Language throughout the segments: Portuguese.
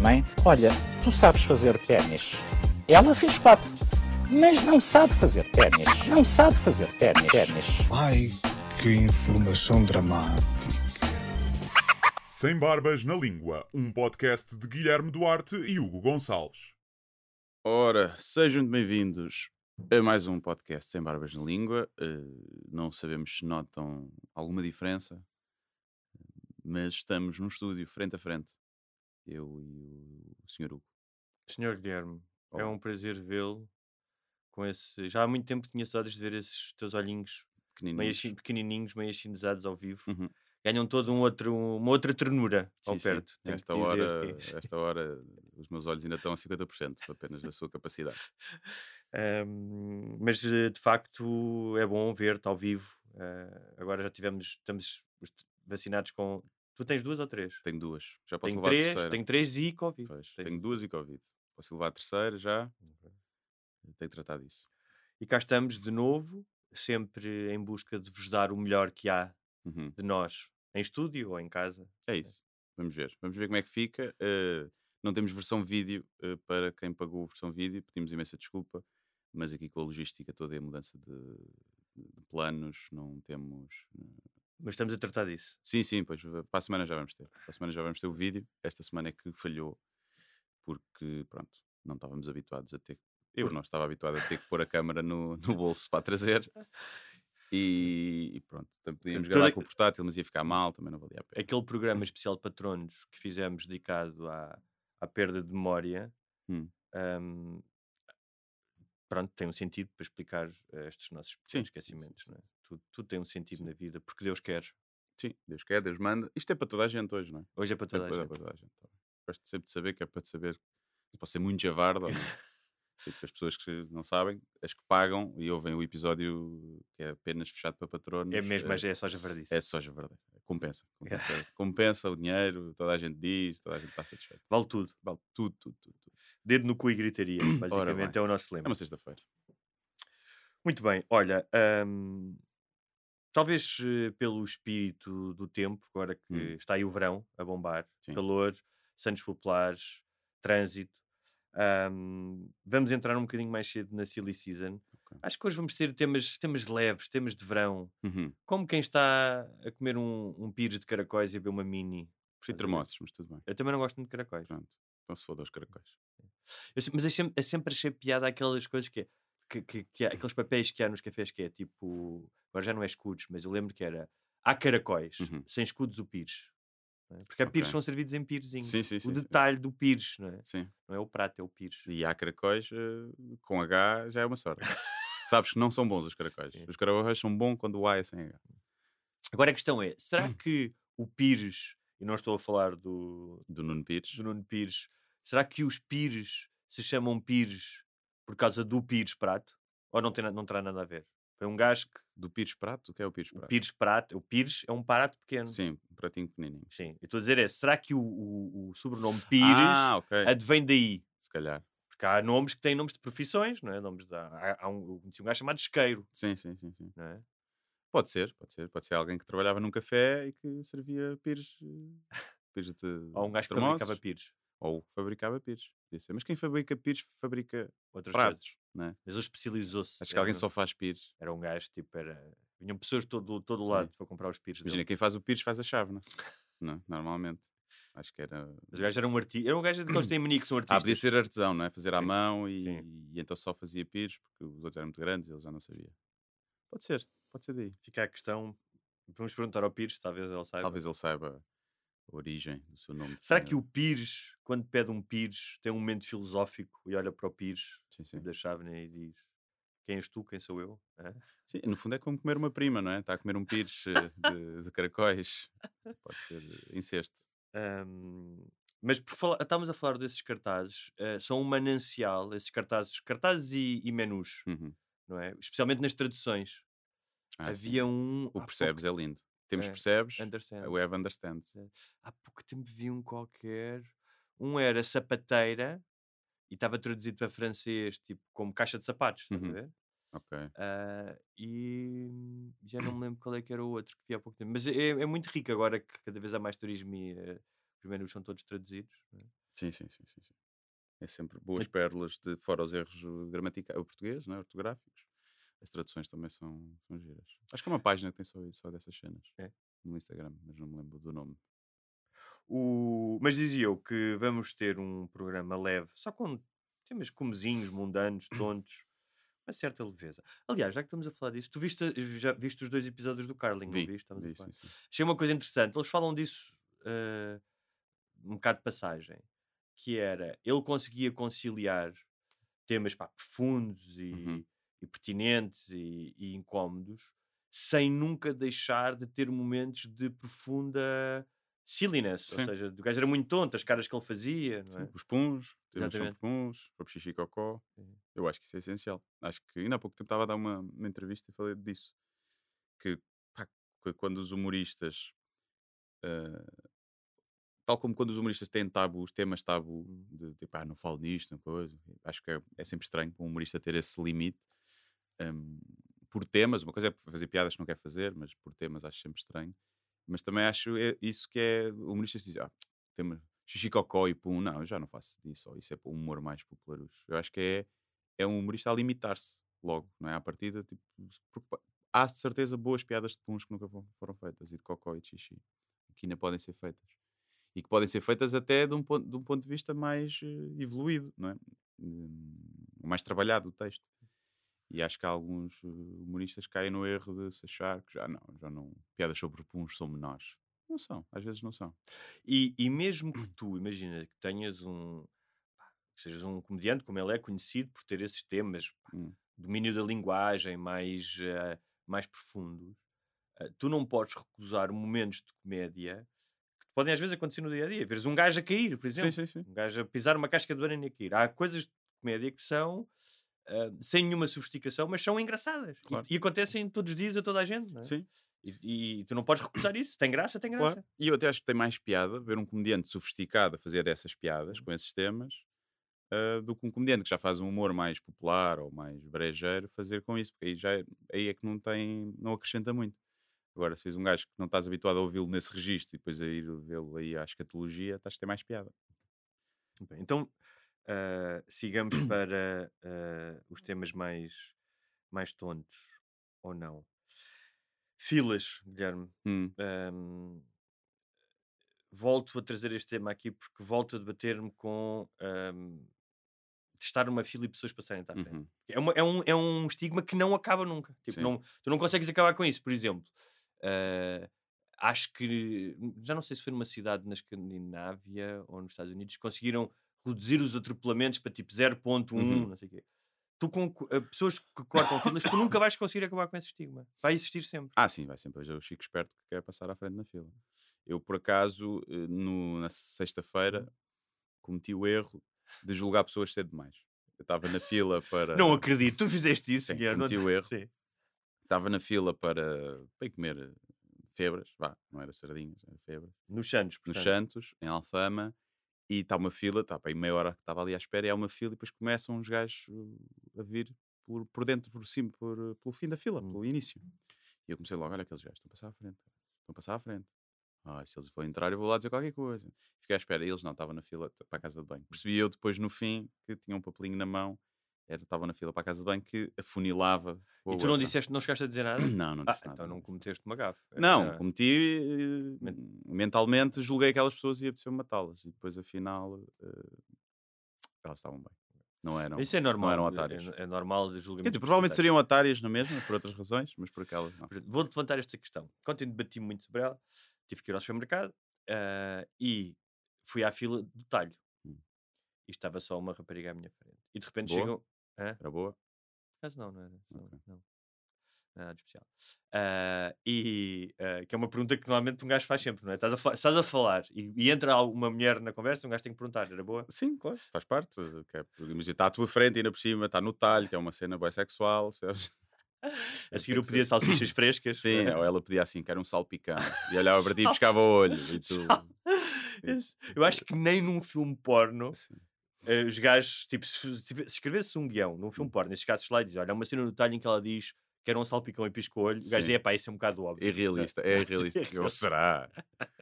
Mãe, olha, tu sabes fazer ténis. Ela fez quatro, mas não sabe fazer ténis. Não sabe fazer ténis. Ai, que informação dramática. Sem Barbas na Língua, um podcast de Guilherme Duarte e Hugo Gonçalves. Ora, sejam bem-vindos a mais um podcast Sem Barbas na Língua. Eh, não sabemos se notam alguma diferença, mas estamos num estúdio, frente a frente. Eu e o Sr. Hugo. Senhor Guilherme, é Olá. um prazer vê-lo com esse. Já há muito tempo tinha saudades de ver esses teus olhinhos Pequenininhos. chi- pequenininhos, meio achinizados ao vivo. Uhum. Ganham todo um outro, uma outra ternura ao Sim, sim. perto. que Esta hora, que- esta hora, os meus olhos ainda estão a 50% apenas da sua capacidade. Ahm, mas eh, de facto é bom ver-te ao vivo. Ah, agora já tivemos, estamos os- vacinados com. Tu tens duas ou três? Tenho duas. Já posso Tenho levar a três, terceira. tenho três e Covid. Pois, tenho duas e Covid. Posso levar a terceira já? Tenho que tratar disso. E cá estamos de novo, sempre em busca de vos dar o melhor que há Uhum. de nós, em estúdio ou em casa. É isso. Vamos ver. Vamos ver como é que fica. Eh, não temos versão vídeo eh, para quem pagou a versão vídeo. Pedimos imensa desculpa. Mas aqui com a logística toda e a mudança de, de planos, não temos. eh, Mas estamos a tratar disso. Sim, sim, pois para a semana já vamos ter. Para a semana já vamos ter o vídeo. Esta semana é que falhou porque, pronto, não estávamos habituados a ter. Eu não estava habituado a ter que pôr a câmara no, no bolso para trazer. E, e pronto, também podíamos Toda- gravar com o portátil, mas ia ficar mal, também não valia a pena. Aquele programa especial de patronos que fizemos dedicado à, à perda de memória, Hum. ahm, pronto, tem um sentido para explicar eh, estes nossos Sim, esquecimentos. não é? Tudo, tudo tem um sentido Sim. na vida, porque Deus quer. Sim, Deus quer, Deus manda. Isto é para toda a gente hoje, não é? Hoje é para toda é a para, gente. para toda a gente. tá. Gosto sempre de saber que é para te saber. Pode ser muito javardo. ou. Sei que as pessoas que não sabem, as que pagam e ouvem o episódio que é apenas fechado para patronos. É mesmo, eh, mas é só javardice. É soja verde. Compensa. Compensa, compensa o dinheiro, toda a gente diz, toda a gente está satisfeita. Vale tudo. Vale tudo, tudo, tudo. tudo. Dedo no cu e gritaria, basicamente é o nosso É lema. uma sexta-feira. Muito bem, olha, hum, talvez eh, pelo espírito do tempo, agora que Hum. está aí o verão a bombar, Sim. calor, Santos Populares, trânsito, hum, vamos entrar um bocadinho mais cedo na Silly Season. Ok. Acho que hoje vamos ter temas, temas leves, temas de verão, Uhum. como quem está a comer um, um pires de caracóis e a beber uma mini. Prefiro ver? termossos, mas tudo bem. Eu também não gosto muito de caracóis. Pronto. Então se foda os caracóis. Eu mas eu sempre, eu sempre achei piada aquelas coisas que é. Que, que, que aqueles papéis que há nos cafés que é tipo. Agora já não é escudos, mas eu lembro que era. Há caracóis, Uhum. sem escudos o pires. é? Porque há pires Ok. são servidos em pirezinho. Sim, sim, o sim. detalhe do pires, não é? Sim. Não é o prato, é o pires. E há caracóis eh, com H já é uma sorte. Sabes que não são bons os caracóis. Os caracóis são bons quando o A é sem H. Agora a questão é: será Hum. que o pires, e não estou a falar do, Do Nuno Pires. do Nuno Pires, será que os pires se chamam pires por causa do pires prato? Ou não, tem, não terá nada a ver? Foi um gajo que. Do Pires Prato? O que é o Pires O Prato? pires prato, o pires é um prato pequeno. Sim, um pratinho pequenininho. Sim, eu estou a dizer é, será que o, o, o sobrenome Pires Ah, ok. advém daí? Se calhar. Porque há nomes que têm nomes de profissões, não é? Nomes de, há, há um, eu conheci um gajo chamado Isqueiro, Sim, sim, sim, sim. não é? Pode ser, pode ser. Pode ser alguém que trabalhava num café e que servia Pires. eh, Pires de. Ou um gajo que fabricava Pires. Ou que fabricava Pires. Podia ser. Mas quem fabrica Pires fabrica Outras pratos. Né? Mas ele especializou-se. Acho que alguém só faz Pires. Era um gajo, tipo, era... Vinham pessoas de todo, todo Sim. lado para comprar os Pires Imagina, dele. quem faz o Pires faz a chave, né? não? Normalmente. Acho que era. Mas o gajo era um artista. Era um gajo daqueles que têm mania que são Ah, artistas. podia ser artesão, não é? Fazer à Sim, mão e, sim. e então só fazia pires porque os outros eram muito grandes e ele já não sabia. Pode ser, pode ser daí. Fica a questão... Vamos perguntar ao Pires, talvez ele saiba. Talvez ele saiba origem do seu nome. Será que o Pires, quando pede um Pires, tem um momento filosófico e olha para o Pires Sim, sim. da chávena e diz quem és tu, quem sou eu? Hã? Sim, no fundo é como comer uma prima, não é? Está a comer um pires eh, de, de caracóis. Pode ser eh, incesto. Ahm, mas por falar, estávamos a falar desses cartazes, eh, são um manancial, esses cartazes, cartazes e, e menus, Uhum. não é? Especialmente nas traduções. Ah, sim. Havia um. O percebes é lindo. Temos É, percebes, Understand. o Have understands. Há pouco tempo vi um qualquer. Um era sapateira e estava traduzido para francês, tipo como caixa de sapatos, estás a Uhum. ver? Ok. Ah, e já não me lembro qual é que era o outro que vi há pouco tempo. Mas é, é muito rico agora que cada vez há mais turismo e eh, os menus são todos traduzidos. é? Sim, sim, sim, sim, sim. É sempre boas pérolas de fora os erros uh, gramaticais, o português, não é? ortográficos. As traduções também são, são giras. Acho que é uma página que tem só, só dessas cenas. É. No Instagram, mas não me lembro do nome. O... Mas dizia eu que vamos ter um programa leve, só com temas comezinhos, mundanos, tontos, uma certa leveza. Aliás, já que estamos a falar disso, tu viste, já viste os dois episódios do Carling, Vi, não viste? Estamos vi, sim, sim. Achei uma coisa interessante. Eles falam disso eh, um bocado de passagem, que era ele conseguia conciliar temas pá, profundos e, Uhum. E pertinentes e, e incómodos, sem nunca deixar de ter momentos de profunda silliness. Ou Sim. seja, o gajo era muito tonto, as caras que ele fazia, não Sim, é? Os puns, temos sempre Exatamente. puns, para xixi e cocó. Sim. Eu acho que isso é essencial. Acho que ainda há pouco tempo estava a dar uma, uma entrevista e falei disso. Que, pá, que quando os humoristas, ah, tal como quando os humoristas têm tabus, temas tabu, Hum. de tipo, ah, não falo nisto, não coisa. Acho que é, é sempre estranho para um humorista ter esse limite. Hum, por temas, uma coisa é fazer piadas que não quer fazer, mas por temas acho sempre estranho. Mas também acho isso que é. Humoristas dizem, ah, tema xixi cocó e pum, não, eu já não faço disso, ou isso é um humor mais popular. Eu acho que é, é um humorista a limitar-se logo, não é? À partida, tipo, porque há de certeza boas piadas de puns que nunca fo- foram feitas, e de cocó e de xixi, que ainda podem ser feitas. E que podem ser feitas até de um ponto de, um ponto de vista mais eh, evoluído, não é? Hum, mais trabalhado o texto. E acho que há alguns eh, humoristas caem no erro de se achar que já não, já não, piadas sobre puns são menores. Não são, às vezes não são. E, e mesmo que tu, imagina, que tenhas um. pá, que sejas um comediante, como ele é conhecido por ter esses temas, pá, Hum. domínio da linguagem mais, eh, mais profundos, eh, tu não podes recusar momentos de comédia que podem às vezes acontecer no dia a dia. Veres um gajo a cair, por exemplo. Sim, sim, sim. Um gajo a pisar uma casca de banana e a cair. Há coisas de comédia que são. Sem nenhuma sofisticação, mas são engraçadas E- Claro. e, acontecem todos os dias a toda a gente. Não é? Sim, E, e tu não podes recusar isso. Tem graça, tem graça. claro. E eu até acho que tem mais piada ver um comediante sofisticado a fazer essas piadas com esses temas ah, do que um comediante que já faz um humor mais popular ou mais brejeiro fazer com isso, porque aí, já é, aí é que não tem, não acrescenta muito. Agora, se fez um gajo que não estás habituado a ouvi-lo nesse registro e depois a ir vê-lo aí à escatologia, estás a ter mais piada. Bem, então ah, sigamos para ah, os temas mais, mais tontos, ou não. Filas, Guilherme. Hum, Ahm, volto a trazer este tema aqui porque volto a debater-me com de estar numa fila e pessoas passarem à frente. uhum. É, uma- é um, é um estigma que não acaba nunca. Tipo, não, tu não consegues acabar com isso. Por exemplo, ah, acho que já não sei se foi numa cidade na Escandinávia ou nos Estados Unidos conseguiram reduzir os atropelamentos para tipo 0.1, Uhum. não sei o quê. Tu com co- ah, pessoas que cortam filas, tu nunca vais conseguir acabar com esse estigma. Vai existir sempre. Ah, sim, vai sempre haver o Chico Esperto que quer passar à frente na fila. Eu, por acaso, eh, no- na sexta-feira, cometi o erro de julgar pessoas cedo demais. Eu estava na fila para. Não acredito, tu fizeste isso, Sim, Guilherme. cometi o erro. Sim. Estava na fila para, para comer eh, febras, vá, não era sardinhas, era febras. Nos Santos, Nos portanto. Santos, em Alfama, e está uma fila, está para aí meia hora que estava ali à espera, e há uma fila, e depois começam uns gajos uh, a vir por, por dentro, por cima, por, uh, pelo fim da fila, Hum. pelo início. E eu comecei logo, olha aqueles gajos, estão a passar à frente, estão a passar à frente. Ah, se eles forem entrar, eu vou lá dizer qualquer coisa. Fiquei à espera, e eles não, estavam na fila para a casa de banho. Percebi eu depois no fim que tinham um papelinho na mão, era, estavam na fila para a casa de banho que afunilava. E tu não disseste, não chegaste a dizer nada? Não, não Ah, disse nada. então não cometeste uma gafe. Não, Era- cometi eh, mentalmente, julguei aquelas pessoas e apeteceu matá-las. E depois, afinal, eh, elas estavam bem. Não eram. Isso é normal. eram é- otárias. É, é normal de julgamento. Quer dizer, provavelmente seriam otárias na mesma, por outras razões, mas por aquelas não. Vou levantar esta questão. Ontem debati muito sobre ela. Tive que ir ao supermercado ah, e fui à fila do talho. Hum. E estava só uma rapariga à minha frente. E de repente Boa? chegam. Hã? Era boa? Acaso não, não era. Não, Ok. não. Nada de especial. Ah, e ah, que é uma pergunta que normalmente um gajo faz sempre, não é? Estás a, estás a falar e, e entra uma mulher na conversa, um gajo tem que perguntar, era boa? Sim, claro, faz parte. Que é, imagina, está à tua frente ainda por cima, está no talho, que é uma cena bisexual. sabes? A seguir Tem eu pedia salsichas frescas. Sim, não é? ou ela pedia assim, que era um salpicão. E olhava para ti e pescava o olho. E tu. Eu acho que nem num filme porno Sim. Eh, os gajos, tipo, se, se se escrevesse um guião num Hum. filme porno, nesses casos lá diz: Olha, uma cena no detalhe em que ela diz que era um salpicão e pisca o olho, o gajo dizia: Pá, isso é um bocado óbvio. Irrealista, é irrealista. Eu, irrealista. será?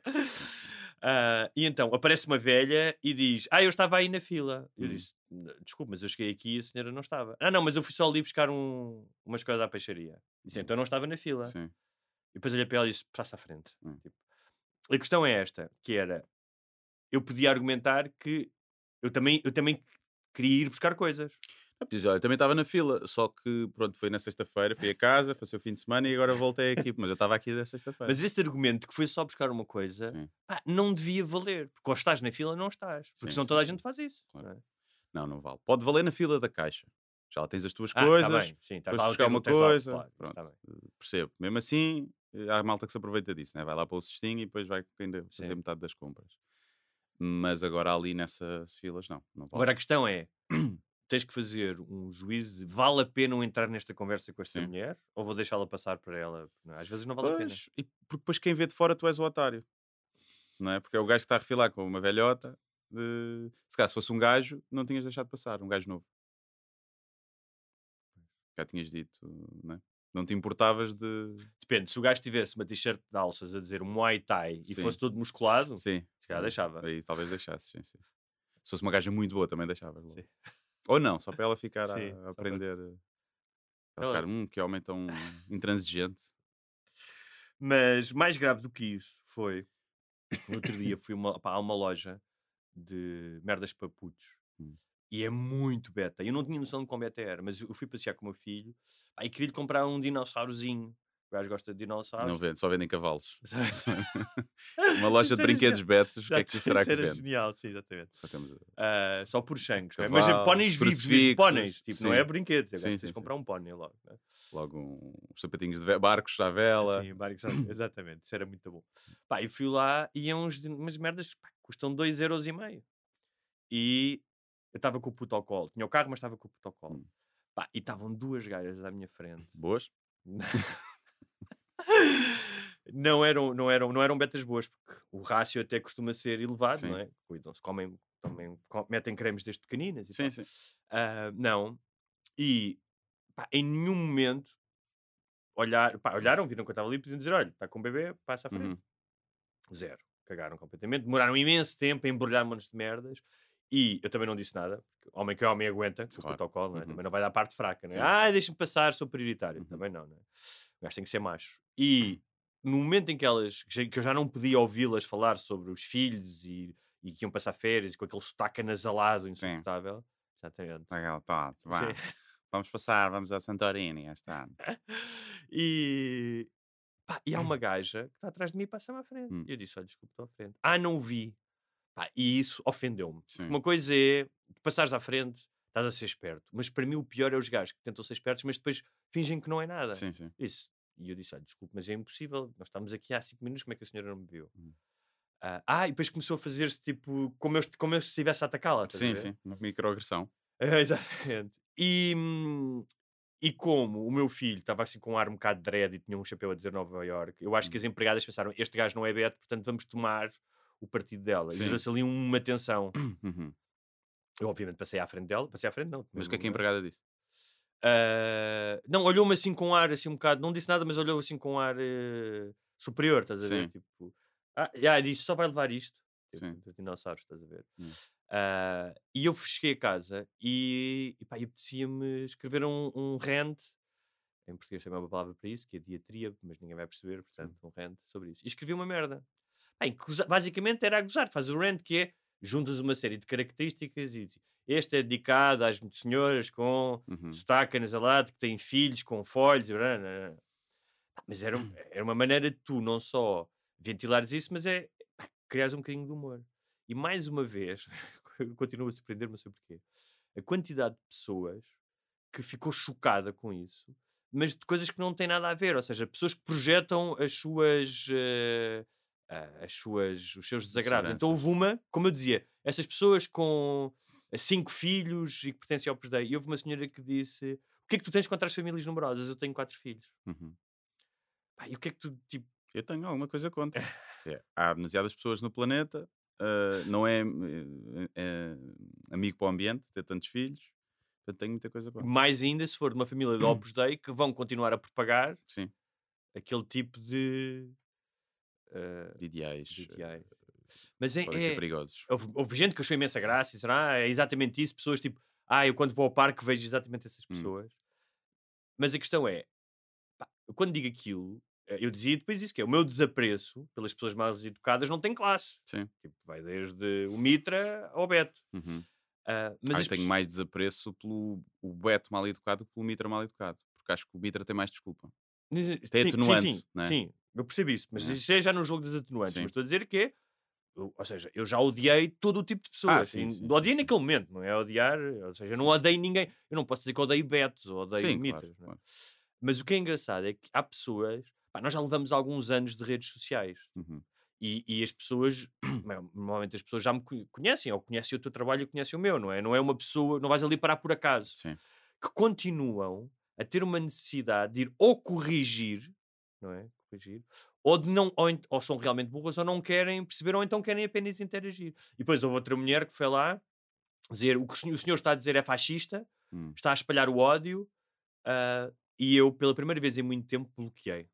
Ah, e então aparece uma velha e diz: Ah, eu estava aí na fila. Eu Hum. disse: Desculpe, mas eu cheguei aqui e a senhora não estava. Ah, não, mas eu fui só ali buscar um, umas coisas à peixaria. Disse: Então não estava na fila. Sim. E depois olhei para ela e disse: Passa à frente. Hum. Tipo, a questão é esta: que era, eu podia argumentar que eu também, eu também queria ir buscar coisas. Eu disse, olha, também estava na fila, só que pronto, foi na sexta-feira, fui a casa, passei o fim de semana e agora voltei aqui, mas eu estava aqui da sexta-feira. Mas esse argumento que foi só buscar uma coisa, pá, não devia valer. Porque ou estás na fila não estás. Porque Sim, senão sim, toda a gente faz isso. Claro. não é? Não, não vale. Pode valer na fila da caixa. Já lá tens as tuas Ah, tá coisas, bem, sim, lá, buscar uma tens lá, coisa, claro, pronto. tá bem. percebo. Mesmo assim, eh, há malta que se aproveita disso, né? vai lá para o cestinho e depois vai ainda fazer metade das compras. Mas agora ali nessas filas, não. não vale. Agora a questão é: tens que fazer um juízo vale a pena eu entrar nesta conversa com esta Sim. mulher ou vou deixá-la passar para ela? Às vezes não vale a pena. Pois, e porque depois quem vê de fora tu és o otário. Não é? Porque é o gajo que está a refilar com uma velhota. de- Se calhar se fosse um gajo, não tinhas deixado passar, um gajo novo. Já tinhas dito, não é? Não te importavas de. Depende, se o gajo tivesse uma t-shirt de alças a dizer Muay Thai e Sim. fosse todo musculado, Sim. se calhar deixava. Aí talvez deixasses, sim, sim. Se fosse uma gaja muito boa, também deixavas. logo. Sim. Ou não, só para ela ficar a- Sim, a, aprender. Para Ela- ficar, hum, que homem tão intransigente. Mas mais grave do que isso foi no outro dia fui uma, pá, a uma loja de merdas para putos Hum. E é muito beta. Eu não tinha noção de como beta era, mas eu fui passear com o meu filho pá, e queria-lhe comprar um dinossaurozinho. O gajo gosta de dinossauros. Não vende, só vendem cavalos. Uma loja de brinquedos betos, o que é que será que vende? genial, sim, exatamente. Só temos. Ah, só por changos. não é? Mas póneis vivos, póneis. Tipo, não é brinquedos. É sim, tens de comprar um pónei logo. não é? Logo um- uns sapatinhos de barcos à vela. Sim, barcos, exatamente, isso era muito bom. Pá, e fui lá e é uns, umas merdas pá, custam 2,5€. E eu estava com o puto ao colo. Tinha o carro, mas estava com o puto ao colo. Hum. Pá, e estavam duas gajas à minha frente. Boas? não, eram, não, eram, não eram betas boas, porque o rácio até costuma ser elevado, Sim. não é? Cuidam-se, comem, também com- metem cremes desde pequeninas e Sim, tal. sim. Ah, não. E pá, em nenhum momento olhar, pá, olharam, viram que eu estava ali e podiam dizer: olha, está com um bebê, passa à frente. Uhum. Zero. Cagaram completamente. Demoraram imenso tempo a embrulhar montes de merdas. E eu também não disse nada. Homem que é homem aguenta, com Claro. o protocolo, não é? Uhum. Também não vai dar parte fraca, não é? Sim. Ah, deixa-me passar, sou prioritário. Uhum. Também não, não é? O gajo tem que ser macho. E no momento em que elas, que que eu já não podia ouvi-las falar sobre os filhos e, e que iam passar férias e com aquele sotaque anasalado insuportável. Exatamente. Legal, tá, vá. Sim. Vamos passar, vamos a Santorini este ano. E, pá, e há uma gaja que está atrás de mim e passa-me à frente. Hum. E eu disse: Olha, desculpa, estou à frente. Ah, não vi. Pá, e isso ofendeu-me. Uma coisa é passares à frente, estás a ser esperto. Mas para mim o pior é os gajos que tentam ser espertos, mas depois fingem que não é nada. Sim, sim. Isso. E eu disse: Olha, desculpe, mas é impossível. Nós estamos aqui há 5 minutos, como é que a senhora não me viu? Hum. Ah, ah, e depois começou a fazer-se tipo como eu, como eu se estivesse a atacá-la. Sim, sim. Uma microagressão. É, Exatamente. E, hum, e como o meu filho estava assim com um ar um bocado dread e tinha um chapéu a dizer Nova York, eu acho que Hum. as empregadas pensaram: este gajo não é Beto, portanto vamos tomar o partido dela. Sim. E gerou-se ali uma tensão. Uhum. Eu, obviamente, passei à frente dela, passei à frente, não. Mas o que é que a não- empregada disse? Ah, não, olhou-me assim com um ar assim um bocado, não disse nada, mas olhou assim com um ar eh, superior, estás a ver? Sim. Tipo, ah, yeah, disse: só vai levar isto. Tipo, Sim. dos dinossauros, estás a ver? Hum. Ah, e eu cheguei a casa e, e pá, apetecia-me escrever um, um rant, em português também é uma palavra para isso, que é diatria, mas ninguém vai perceber, portanto, um rant sobre isso. E escrevi uma merda. Pá, em que basicamente era a gozar, faz o rant que é, juntas uma série de características e este é dedicado às senhoras com Uhum. sotaque anasalado, que têm filhos com folhos, blá, blá, blá. Mas era, um- era uma maneira de tu não só ventilares isso, mas é pá, criares um bocadinho de humor. E mais uma vez, continuo a surpreender-me, não sei porquê, a quantidade de pessoas que ficou chocada com isso, mas de coisas que não têm nada a ver, ou seja, pessoas que projetam as suas. eh, ah, as suas, os seus desagrados. Então houve uma, como eu dizia, essas pessoas com eh, cinco filhos e que pertencem ao Opus Dei, e houve uma senhora que disse: O que é que tu tens contra as famílias numerosas? Eu tenho quatro filhos. Uhum. Pá, e o que é que tu, tipo, Eu tenho alguma coisa contra. é, há demasiadas pessoas no planeta, ah, não é, eh, amigo para o ambiente ter tantos filhos, portanto tenho muita coisa contra. mais ainda se for de uma família do Opus Dei que vão continuar a propagar Sim, aquele tipo de. Eh, de ideais. de eh, ideais. Mas é, Podem ser é- perigosos. houve, houve gente que achou imensa graça e será é exatamente isso. Pessoas tipo, ah, eu quando vou ao parque vejo exatamente essas Hum. pessoas. Mas a questão é, pá, quando digo aquilo, eh, eu dizia depois isso que é o meu desapreço pelas pessoas mais educadas não tem classe. Sim. Tipo, vai desde o Mitra ao Beto. Uhum. Ah, mas Ah, eu tenho mais desapreço pelo o Beto mal educado que pelo Mitra mal educado. Porque acho que o Mitra tem mais desculpa. Sim, Tem sim, atenuante, Sim, não é? sim, eu percebo isso, mas É. isso é já no jogo das atenuantes. Sim. Mas estou a dizer que é, eu- ou seja, eu já odiei todo o tipo de pessoas. Ah, sim, assim, sim, sim, odiei naquele momento, não é odiar, ou seja, eu não odeio ninguém. Eu não posso dizer que odeio Betos ou odeio Sim, Mitras. claro, é? claro. Mas o que é engraçado é que há pessoas. pá, nós já levamos alguns anos de redes sociais Uhum. e, e as pessoas, normalmente as pessoas já me conhe- conhecem, ou conhecem o teu trabalho e conhecem o meu, não é? Não é uma pessoa, não vais ali parar por acaso Sim. que continuam a ter uma necessidade de ir ou corrigir, não é? Corrigir, ou de não, ou, ou são realmente burras, ou não querem perceber, ou então querem apenas interagir. E depois houve outra mulher que foi lá dizer o que o senhor, está a dizer é fascista, Hum. está a espalhar o ódio, ah, e eu, pela primeira vez em muito tempo, bloqueei.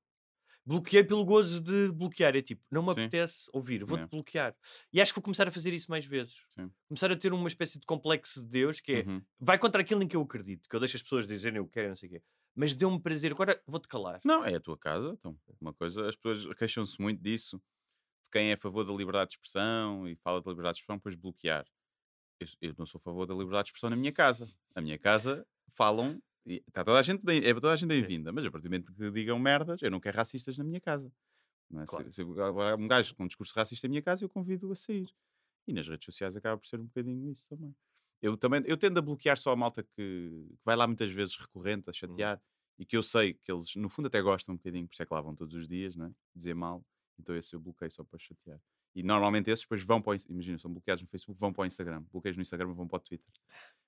Bloqueei pelo gozo de bloquear. É tipo, não me Sim. apetece ouvir, vou-te É. bloquear. E acho que vou começar a fazer isso mais vezes. Sim. Começar a ter uma espécie de complexo de Deus que é Uhum. vai contra aquilo em que eu acredito, que eu deixo as pessoas dizerem o que querem, não sei o quê. Mas deu-me prazer, agora vou-te calar. Não, é a tua casa. Então, uma coisa, as pessoas queixam-se muito disso, de quem é a favor da liberdade de expressão e fala da liberdade de expressão, depois bloquear. Eu, eu não sou a favor da liberdade de expressão na minha casa. Na minha casa falam, e está toda a gente bem, é toda a gente bem-vinda, mas a partir do momento que digam merdas, eu não quero racistas na minha casa. Não é? Se- Claro. Se, há um gajo com um discurso racista na minha casa, eu convido a sair. E nas redes sociais acaba por ser um bocadinho isso também. Eu também eu tendo a bloquear só a malta que, que vai lá muitas vezes recorrente a chatear e que eu sei que eles no fundo até gostam um bocadinho, por isso é que lá vão todos os dias, né? dizer mal. Então esse eu bloqueio só para chatear. E normalmente esses depois vão para o imagina, são bloqueados no Facebook, vão para o Instagram. Bloqueios no Instagram vão para o Twitter.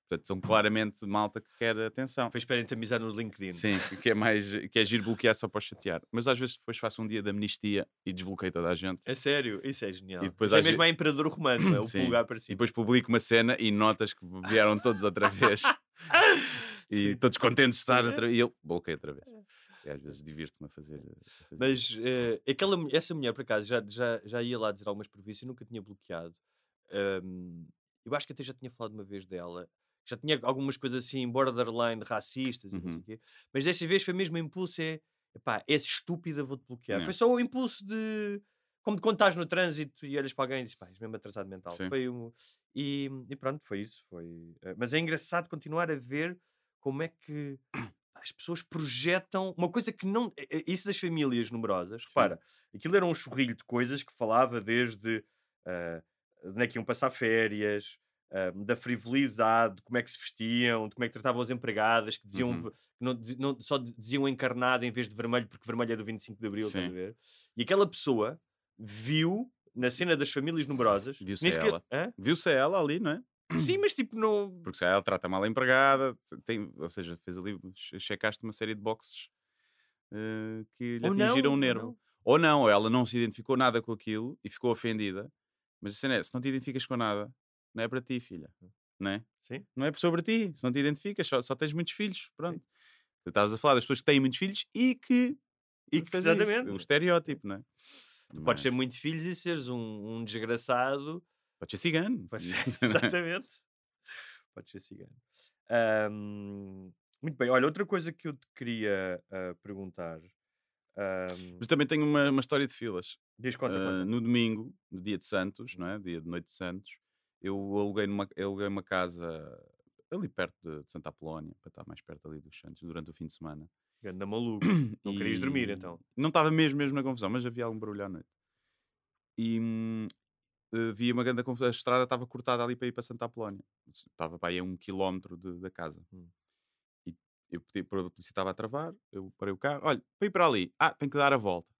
Portanto, são claramente malta que quer atenção. Depois esperem-te amizar no LinkedIn. Sim, que é mais que é giro bloquear só para chatear. Mas às vezes depois faço um dia de amnistia e desbloqueio toda a gente. É sério, isso é genial. E depois Isso é mesmo a Imperador Romano, é o Sim. pulgar para E cima. depois publico uma cena e notas que vieram todos outra vez. e todos contentes de estar outra vez. E eu bloqueei outra vez. E às vezes divirto-me a fazer. a fazer Mas eh, aquela, essa mulher, por acaso, já, já, já ia lá dizer algumas previsões e nunca tinha bloqueado. Ahm, eu acho que até já tinha falado uma vez dela. Já tinha algumas coisas assim, borderline, racistas e não sei Uhum. o quê. Mas desta vez foi mesmo o impulso: é epá, és estúpida, vou-te bloquear. É. Foi só o impulso de. Como quando estás no trânsito e olhas para alguém e dizes, pá, és mesmo atrasado mental. Sim. Foi um, e, e pronto, foi isso. Foi, eh, mas é engraçado continuar a ver como é que pá, as pessoas projetam uma coisa que não. eh, eh, Isso das famílias numerosas, repara, aquilo era um chorrilho de coisas que falava desde de onde é que iam passar férias, ah, da frivolidade, de como é que se vestiam, de como é que tratavam as empregadas, que diziam Uhum. que não, não- só diziam encarnado em vez de vermelho, porque vermelho é do 25 de Abril, estás a ver? E aquela pessoa viu na cena das famílias numerosas. Viu-se ela. Hã? Viu-se ela ali, não é? Sim, mas tipo, não. Porque se ela trata mal a empregada, tem, ou seja, fez ali, che- checaste uma série de boxes eh, que lhe Ou atingiram ou um nervo. não. Ou não, ela não se identificou nada com aquilo e ficou ofendida. Mas a cena é, se não te identificas com nada, não é para ti, filha. Não é? Sim. Não é sobre ti. Se não te identificas, só, só tens muitos filhos. Pronto. Tu estás a falar das pessoas que têm muitos filhos e que. E que fazem isso. Exatamente. O estereótipo, não é? Tu podes ser muito filhos e seres um, um desgraçado. Pode ser cigano. Podes ser- Exatamente. Podes ser cigano. Ahm, muito bem. Olha, outra coisa que eu te queria ah, perguntar. ahm, Mas também tenho uma, uma história de filas. diz conta, Ah, conta. no domingo, no dia de Santos, não é? Dia de noite de Santos, eu aluguei, numa, aluguei uma casa ali perto de, de Santa Apolónia, para estar mais perto ali dos Santos, durante o fim de semana. Ganda maluco. Não querias dormir E então. Não estava mesmo, mesmo na confusão, mas havia algum barulho à noite. E hum, eh, vi uma grande confusão. A estrada estava cortada ali para ir para Santa Apolónia. Estava para aí a um quilómetro de- da casa. Hum. E Eu pedi para a polícia estava a travar, eu parei o carro, olha, para ir para ali, ah, tem que dar a volta.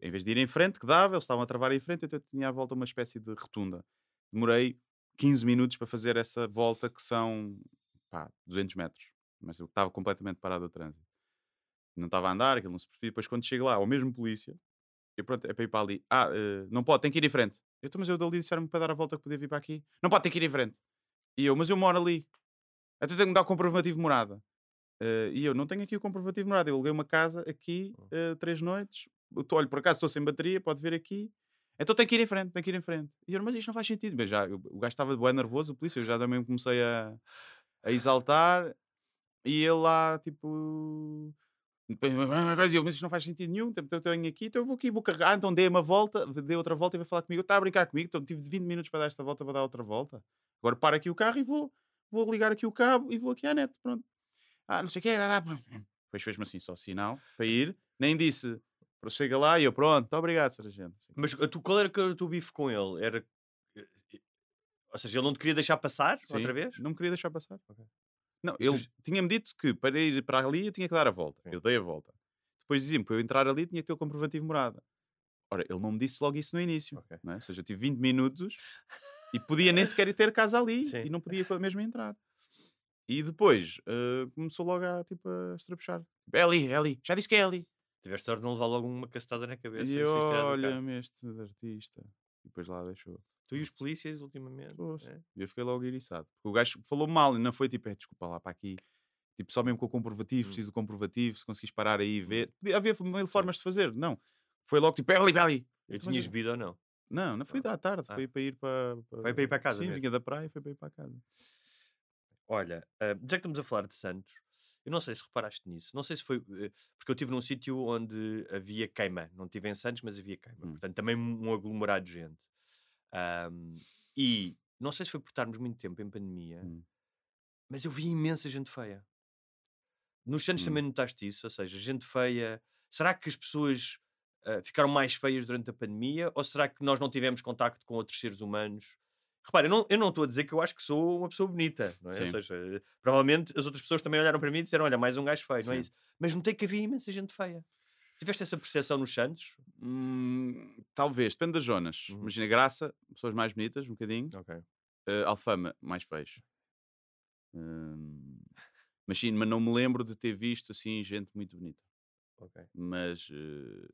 Em vez de ir em frente, que dava, eles estavam a travar em frente, então eu tinha à volta uma espécie de rotunda. Demorei 15 minutos para fazer essa volta que são, pá, 200 metros. Mas eu estava completamente parado o trânsito. Não estava a andar, aquilo não se percebia. Depois quando chego lá, ao mesmo polícia, eu pronto, é para ir para ali. Ah, eh, não pode, tem que ir em frente. Eu, "Então, mas eu dali disseram-me para dar a volta que podia vir para aqui. Não pode, tem que ir em frente. E eu, mas eu moro ali. Até tenho que me dar o comprovativo de morada. Eh, e eu, não tenho aqui o comprovativo de morada. Eu aluguei uma casa aqui, eh, três noites. Eu tô- olha, por acaso estou sem bateria, pode vir aqui. Então tem que ir em frente, tem que ir em frente. E eu, mas isto não faz sentido. Mas já, eu- o gajo estava bem nervoso, o polícia, eu já também comecei a, a exaltar. E ele lá, tipo... Eu, mas isto não faz sentido nenhum, então eu tenho aqui, então eu vou aqui, vou carregar, Ah, então dei uma volta, dei outra volta e vai falar comigo, está a brincar comigo, então tive 20 minutos para dar esta volta, vou dar outra volta. Agora para aqui o carro e vou, vou ligar aqui o cabo e vou aqui à net, pronto. Ah, não sei o pronto. depois fez-me assim só sinal para ir, nem disse, chega lá e eu, pronto, muito obrigado, sargento. Assim. Mas a tu, qual era o teu bife com ele? Era. eh, Ou seja, ele não te queria deixar passar Sim, outra vez? Não me queria deixar passar. Ok. Não, ele Tu- tinha-me dito que para ir para ali eu tinha que dar a volta. Sim. Eu dei a volta. Depois dizia-me para eu entrar ali tinha que ter o comprovativo de morada. Ora, ele não me disse logo isso no início. Ok. não é? Ou seja, eu tive 20 minutos e podia nem sequer ter casa ali Sim. e não podia mesmo entrar. E depois eh, começou logo a, tipo, a estrapuchar. É ali, é ali. Já disse que é ali. Tiveste sorte de não levar logo uma cacetada na cabeça. E olha-me este artista. E depois lá deixou. Tu e os polícias, ultimamente. Poxa. é? E eu fiquei logo iriçado. Porque o gajo falou mal e não foi tipo, é, desculpa lá para aqui. Tipo, só mesmo com o comprovativo, Hum. preciso do comprovativo, se conseguis parar aí e ver. Podia haver mil formas de fazer. Não. Foi logo tipo, é ali, é ali. Eu mas- bebido ou não? Não, não foi da tarde, Ah. foi para ir para. Foi para ir para casa Sim, mesmo. vinha da praia, foi para ir para casa. Olha, ah, já que estamos a falar de Santos, eu não sei se reparaste nisso. Não sei se foi. eh, Porque eu estive num sítio onde havia queima. Não estive em Santos, mas havia queima. Hum. Portanto, também um aglomerado de gente. Ahm, e não sei se foi por estarmos muito tempo em pandemia, Hum. mas eu vi imensa gente feia. Nos Santos Hum. também notaste isso? Ou seja, gente feia. Será que as pessoas ah, ficaram mais feias durante a pandemia? Ou será que nós não tivemos contacto com outros seres humanos? Repara, eu não, estou a dizer que eu acho que sou uma pessoa bonita, não é? Ou Sim. seja, provavelmente as outras pessoas também olharam para mim e disseram: Olha, mais um gajo feio, não é Sim. isso? Mas notei que havia imensa gente feia. Tiveste essa percepção nos Santos? Hum, talvez, depende das zonas. Uhum. Imagina, Graça, pessoas mais bonitas, um bocadinho. Ok. Eh, Alfama, mais feios. Hum, mas sim, mas não me lembro de ter visto assim gente muito bonita. Mas eh,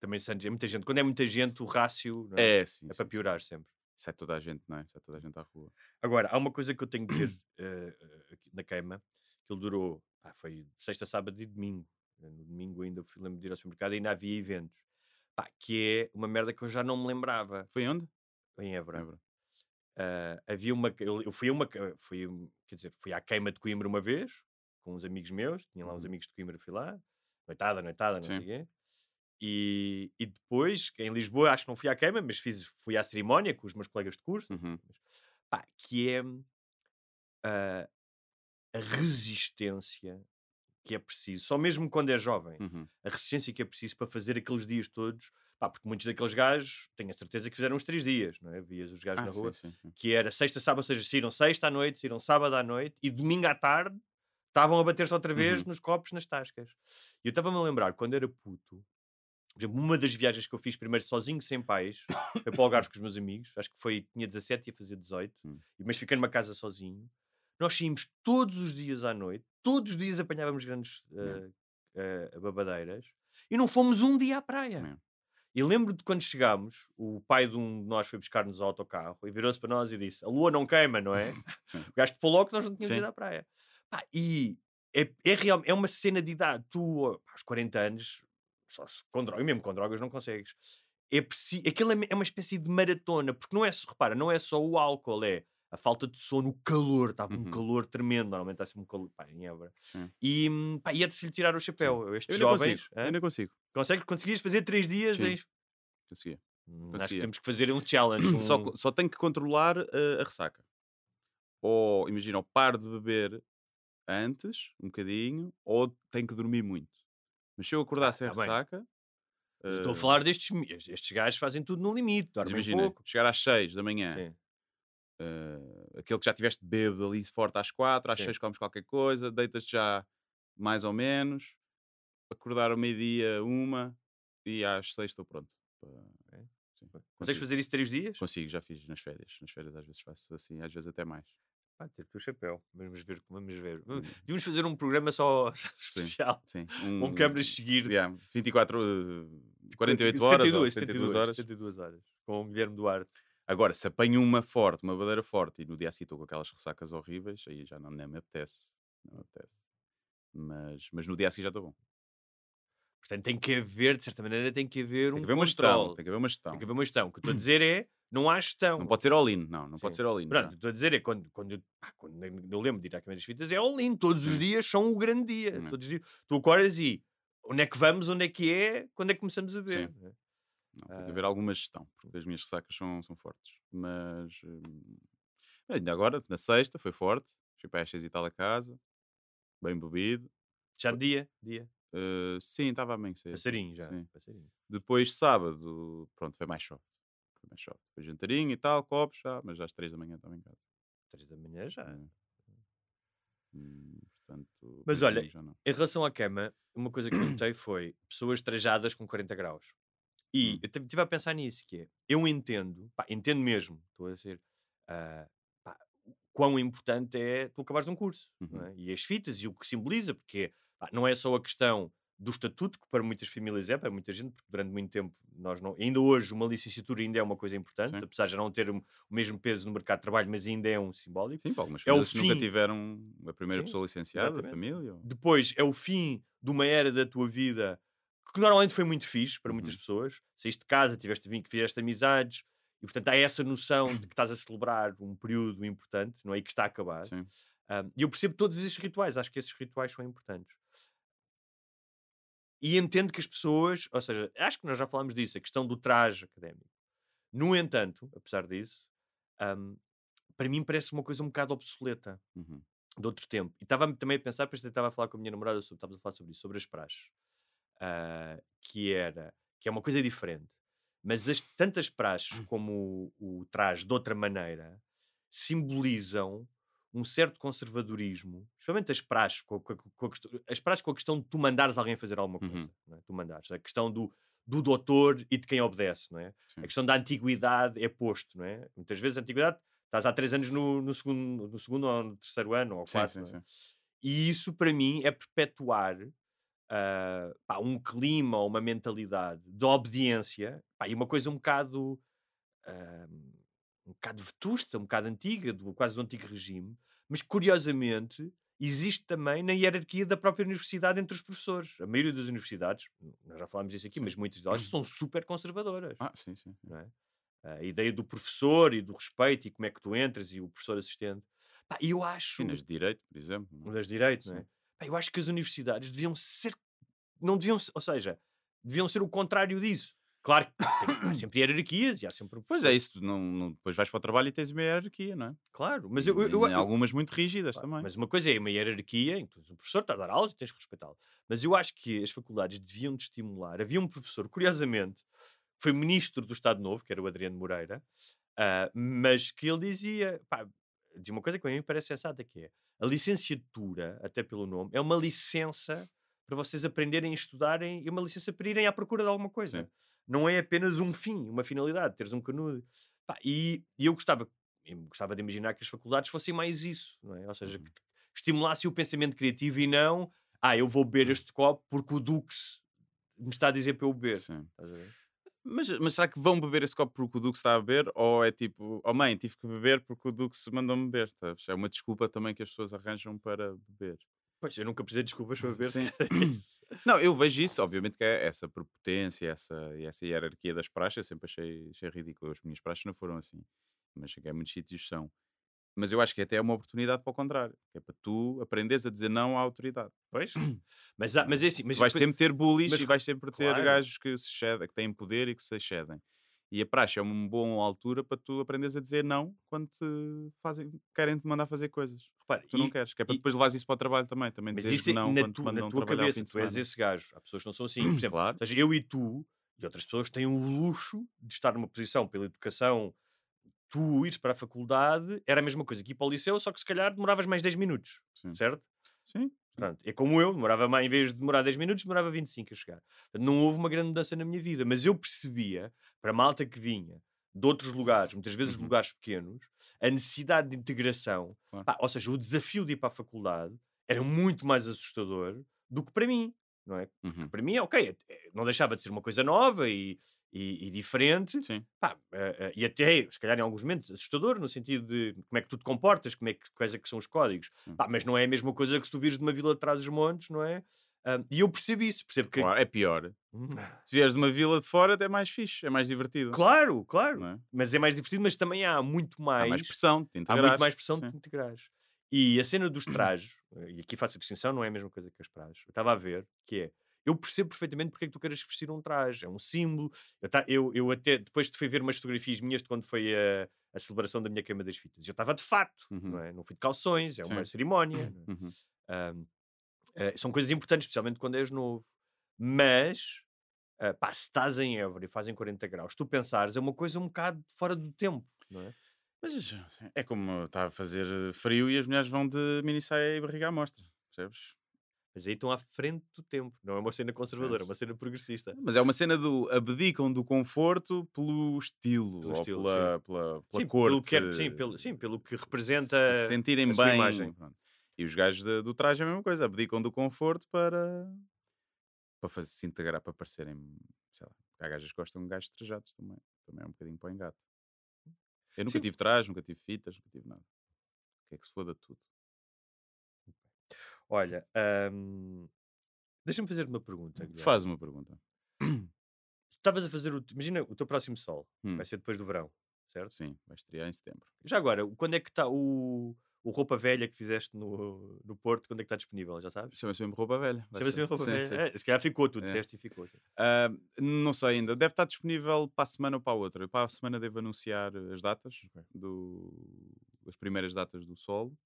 Também Santos, é muita gente. Quando é muita gente, o rácio é, é, sim. é sim, para sim. piorar sempre. Isso é toda a gente, não é? Isso é toda a gente à rua. Agora, há uma coisa que eu tenho de eh, eh, aqui na queima, que ele durou, pá, foi sexta, sábado e domingo. Eh, No domingo ainda fui lembro de ir ao supermercado e ainda havia eventos. Pá, que é uma merda que eu já não me lembrava Foi onde? em Évora. Évora. Ah, havia uma. Eu, eu fui a uma. Fui, quer dizer, fui à queima de Coimbra uma vez, com uns amigos meus, tinha lá uns Uhum. amigos de Coimbra, fui lá, noitada, noitada, não sei Sim. o quê. E, e depois, em Lisboa, acho que não fui à queima, mas fiz, fui à cerimónia com os meus colegas de curso, Uhum. pá, que é ah, a resistência que é preciso, só mesmo quando é jovem, Uhum. a resistência que é preciso para fazer aqueles dias todos, pá, porque muitos daqueles gajos, tenho a certeza que fizeram uns três dias, não é? Vias os gajos Ah, na rua, sim, sim. que era sexta, sábado, ou seja, saíram sexta à noite, saíram sábado à noite e domingo à tarde estavam a bater-se outra vez Uhum. nos copos, nas tascas. E eu estava-me a lembrar, quando era puto, por exemplo, uma das viagens que eu fiz primeiro sozinho, sem pais, foi para o Algarve com os meus amigos, acho que foi, tinha 17 e ia fazer 18, Hum. e- mas fiquei numa casa sozinho. Nós saímos todos os dias à noite, todos os dias apanhávamos grandes eh, eh, babadeiras, e não fomos um dia à praia. Yeah. E lembro de quando chegámos, o pai de um de nós foi buscar-nos ao autocarro e virou-se para nós e disse: A lua não queima, não é? O gajo te logo que nós não tínhamos Sim. ido à praia. Pá, e é, é, real, é uma cena de idade. Tu, aos 40 anos, só se, com drogas, mesmo com drogas, não consegues. É preciso, aquilo é, é uma espécie de maratona, porque não é, só- repara, não é só o álcool, é a falta de sono, o calor, estava um Uhum. calor tremendo, normalmente está sempre um calor, pá, em Évora. Sim. E, pá, e é de se lhe tirar o chapéu. Estes Eu ainda jovens, consigo. hã? Eu ainda consigo. consegue, conseguias fazer três dias Sim. Conseguia. Hum, Acho que temos que fazer um challenge. Um... Só, só tenho que controlar eh, a ressaca. Ou, imagina, ou paro de beber antes, um bocadinho, ou tenho que dormir muito. Mas se eu acordar sem tá bem. ressaca. Estou a eh, falar destes. Estes gajos fazem tudo no limite, mas imagina, pouco. chegar às 6 da manhã, eh, aquele que já tiveste bêbado ali forte às 4, às Sim. 6 comes qualquer coisa, deitas já mais ou menos, acordar ao meio-dia, uma, e às seis estou pronto. Sim, Consegues fazer isso três dias? Consigo, já fiz nas férias. Nas férias às vezes faço assim, às vezes até mais. Ah, tira o teu chapéu. Vamos ver. Vamos ver. Hum. Devíamos fazer um programa só Sim, especial. sim. Com câmaras de seguir. yeah, 24, uh, 48 horas, ou 72, 72 horas. 72 horas. Com o Guilherme Duarte. Agora, se apanho uma forte, uma bandeira forte, e no dia a seguir estou com aquelas ressacas horríveis, aí já não nem me apetece. Não me apetece. Mas, mas no dia a seguir já estou bom. Portanto, tem que haver, de certa maneira, tem que haver Tem um que haver uma gestão. controle. Tem que haver uma gestão. Tem que haver uma gestão. O que eu estou a dizer é, não há gestão. Não pode ser all-in, não. Não pode Sim. ser all-in. Pronto, já. estou a dizer é quando, quando, eu, pá, quando eu lembro de ir à Câmara das Fitas, é all-in. Todos os Sim. dias são o grande dia. Hum. Todos os dias. Tu acordas e onde é que vamos, onde é que é, quando é que começamos a ver. Sim. Não, tem Ah. que haver alguma gestão, porque as minhas ressacas são, são fortes. Mas hum, ainda agora, na sexta, foi forte. Fui para as seis e tal a casa, bem bebido. Já de dia, dia. Uh, sim, estava a amanhecer. Passarinho já. Passarinho. Depois, sábado, pronto, foi mais soft. Foi mais soft. Foi jantarinho e tal, copos, já, mas já às três da manhã estava em casa. Três da manhã já. É. Hum, portanto, Mas olha. Em relação à cama, uma coisa que eu notei foi pessoas trajadas com 40 graus. E Hum. eu estive a pensar nisso, que é, eu entendo, pá, entendo mesmo, estou a dizer, ah, pá, quão importante é tu acabares um curso, Uhum. é? e as fitas, e o que simboliza, porque pá, não é só a questão do estatuto, que para muitas famílias é, para muita gente, porque durante muito tempo nós não, ainda hoje uma licenciatura ainda é uma coisa importante, Sim. apesar de não ter o mesmo peso no mercado de trabalho, mas ainda é um simbólico. Sim, para algumas É famílias que nunca tiveram a primeira Sim, pessoa licenciada da exatamente. família. ou- Depois é o fim de uma era da tua vida que normalmente foi muito fixe para muitas Uhum. pessoas. Saíste de casa, tiveste vínculo, fizeste amizades e, portanto, há essa noção de que estás a celebrar um período importante, não é? E que está a acabar. Sim. Um, E eu percebo todos esses rituais, acho que esses rituais são importantes. E entendo que as pessoas, ou seja, acho que nós já falámos disso, a questão do traje académico. No entanto, apesar disso, um, para mim parece uma coisa um bocado obsoleta Uhum. de outro tempo. E estava também a pensar, depois estava a falar com a minha namorada, sobre, estávamos a falar sobre isso, sobre as praxes. Ah, que era, que é uma coisa diferente. Mas as tantas praxes como o, o traje de outra maneira simbolizam um certo conservadorismo, especialmente as praxes, com, a- com com a questão, as praxes com a questão de tu mandares alguém fazer alguma Uhum. coisa. não é? Tu mandares. A questão do, do doutor e de quem obedece. Não é? Sim. A questão da antiguidade é posto. Não é? Muitas vezes a antiguidade, estás há três anos no, no, segundo, no segundo ou no terceiro ano, ou quatro. sim, é? sim. E isso, para mim, é perpetuar ah, pá, um clima, uma mentalidade de obediência pá, e uma coisa um bocado, ah, um bocado vetusta, um bocado antiga, do, quase do antigo regime, mas curiosamente existe também na hierarquia da própria universidade entre os professores. A maioria das universidades, nós já falámos disso aqui, Sim. mas muitas delas são super conservadoras. Ah, sim, sim. é? A ideia do professor e do respeito e como é que tu entras e o professor assistente. Pá, e eu acho Sim, nas de direito, por exemplo. não é? das direitos, não é? Pá, Eu acho que as universidades deviam ser, não deviam, ser- ou seja, deviam ser o contrário disso. Claro que tem, há sempre hierarquias e há sempre. Pois é, isso. Não, não- depois vais para o trabalho e tens uma hierarquia, não é? Claro, mas eu, eu, eu- algumas muito rígidas Claro, também. Mas uma coisa é uma hierarquia em que o professor está a dar aulas e tens que respeitá-lo. Mas eu acho que as faculdades deviam de estimular. Havia um professor, curiosamente, que foi ministro do Estado Novo, que era o Adriano Moreira, ah, mas que ele dizia, pá, de uma coisa que a mim parece sensata, que é a licenciatura, até pelo nome, é uma licença para vocês aprenderem e estudarem e uma licença para irem à procura de alguma coisa. Sim. Não é apenas um fim, uma finalidade, teres um canudo. Pá, e, e eu gostava, eu gostava de imaginar que as faculdades fossem mais isso, não é? Ou seja, Uhum. que estimulasse o pensamento criativo e não, ah, eu vou beber este copo porque o Dux me está a dizer para eu beber. Mas, mas será que vão beber esse copo porque o Duque está a beber? Ou é tipo, oh mãe, tive que beber porque o se mandou-me beber? sabes? É uma desculpa também que as pessoas arranjam para beber. Pois, eu nunca precisei de desculpas para beber. Sim. é isso. Não, eu vejo isso, obviamente que é essa prepotência, essa, e essa hierarquia das praxes, eu sempre achei, achei ridículo. As minhas praxes não foram assim, mas cheguei a muitos sítios são. Mas eu acho que até é uma oportunidade para o contrário, que é para tu aprenderes a dizer não à autoridade. Pois, mas, mas é assim. Mas vais depois- sempre ter bullies mas e vais sempre ter claro. gajos que se excedem, que têm poder e que se excedem. E a praxe é uma boa altura para tu aprenderes a dizer não quando te fazem, querem te mandar fazer coisas repara, tu não e- queres, que é para e- depois levares isso para o trabalho também. Também Mas dizeres isso é não na, quando tu- te na mandam tua trabalhar cabeça, tu és esse gajo. Há pessoas que não são assim. Por exemplo, Claro. ou seja, eu e tu e outras pessoas têm o luxo de estar numa posição pela educação. Tu ires para a faculdade era a mesma coisa que ir para o liceu, só que se calhar demoravas mais 10 minutos, Sim. certo? Sim. Pronto, é como eu, demorava mais, em vez de demorar 10 minutos, demorava 25 a chegar. Não houve uma grande mudança na minha vida, mas eu percebia, para a malta que vinha de outros lugares, muitas vezes Uhum. lugares pequenos, a necessidade de integração, Claro. pá, ou seja, o desafio de ir para a faculdade era muito mais assustador do que para mim, não é? Uhum. Para mim, é ok, é- não deixava de ser uma coisa nova e, e- e diferente, pá, eh, eh, e até, se calhar, em alguns momentos, assustador, no sentido de como é que tu te comportas, como é que, quais é que são os códigos. Pá, mas não é a mesma coisa que se tu vires de uma vila de trás dos montes, não é? Ah, e eu percebo isso, percebo que. Claro, é pior. Hum, Se vieres de uma vila de fora, até é mais fixe, é mais divertido. Claro, claro. É? Mas é mais divertido, mas também há muito mais. Há mais pressão, de te há integrares. muito mais pressão de Sim. te integrares. E a cena dos trajos, eh, e aqui faço a distinção, não é a mesma coisa que as prajes. Eu estava a ver, que é. Eu percebo perfeitamente porque é que tu queres vestir um traje, é um símbolo. Eu, ta- eu, eu até, depois te fui ver umas fotografias minhas de quando foi a, a celebração da minha queima das fitas. Eu estava de fato, Uhum. não é? Não fui de calções, é uma Sim. cerimónia. não é? Uhum. Eh, são coisas importantes, especialmente quando és novo. Mas, ah, pá, se estás em Évora e fazem 40 graus, tu pensares, é uma coisa um bocado fora do tempo, não é? Mas é como está a fazer frio e as mulheres vão de mini saia e barriga à mostra, percebes? Mas aí estão à frente do tempo, não é uma cena conservadora, é uma cena progressista. Mas é uma cena do abdicam do conforto pelo estilo, Pelo ou estilo, pela, pela, pela sim, corte. pelo que é- sim, pelo, sim, pelo que se- representa se sentirem bem. imagem. pronto. E os gajos de- do traje é a mesma coisa, abdicam do conforto para, para fazer, se integrar, para parecerem, sei lá, há gajas que gostam de gajos trajados também, também é um bocadinho para o engate. Eu nunca Sim. tive traje, nunca tive fitas, nunca tive nada. O que é que se foda tudo? Olha, hum, deixa-me fazer uma pergunta. Guilherme. Faz uma pergunta. Estavas a fazer o. Imagina o teu próximo sol, Hum. vai ser depois do verão, certo? Sim, vai estrear em setembro. Já agora, quando é que está o, o roupa velha que fizeste no, no Porto? Quando é que está disponível? Já sabes? Chama-se mesmo roupa velha. Chama-se mesmo roupa Sim, velha. sim. É, se calhar ficou, tu É. disseste e ficou. Ah, não sei ainda. Deve estar disponível para a semana ou para a outra. Para a semana devo anunciar as datas, do, as primeiras datas do solo.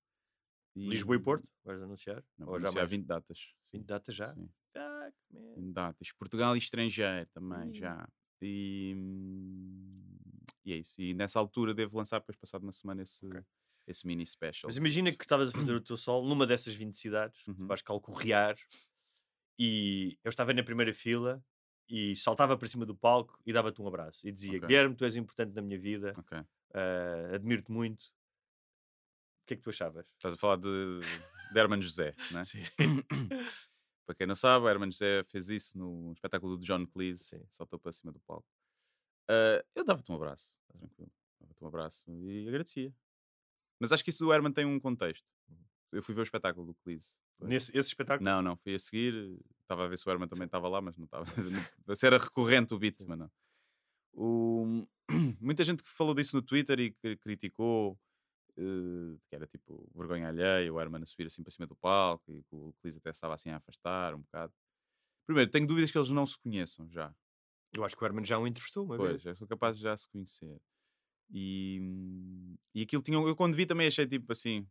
E- Lisboa e Porto, vais anunciar? Não, Ou já anunciar mais? 20 datas. 20 datas já? Sim, Fuck, man. 20 datas. Portugal e estrangeiro também, já. E, hum, e é isso. E nessa altura devo lançar, depois passado uma semana, esse, esse mini special. Mas imagina que estavas a fazer o teu sol numa dessas 20 cidades, Uhum. tu vais calcorrear e eu estava na primeira fila e saltava para cima do palco e dava-te um abraço e dizia: Ok. Guilherme, tu és importante na minha vida, Ok. ah, admiro-te muito. O que é que tu achavas? Estás a falar de, de Herman José, não é? Sim. Para quem não sabe, Herman José fez isso no espetáculo do John Cleese, Sim. saltou para cima do palco. Ah, eu dava-te um abraço, tranquilo. Dava-te um abraço e agradecia. Mas acho que isso do Herman tem um contexto. Eu fui ver o espetáculo do Cleese. Nesse esse espetáculo? Não, não, fui a seguir. Estava a ver se o Herman também estava lá, mas não estava. Se era recorrente o beat, mas não. O- Muita gente que falou disso no Twitter e que criticou eh, que era tipo vergonha alheia, o Herman a subir assim para cima do palco e que o Cleese até estava assim a afastar um bocado. Primeiro, tenho dúvidas que eles não se conheçam já. Eu acho que o Herman já o entrevistou uma Pois, vez. já são capazes de já se conhecer. E, hum, e aquilo tinha. Eu quando vi também achei tipo assim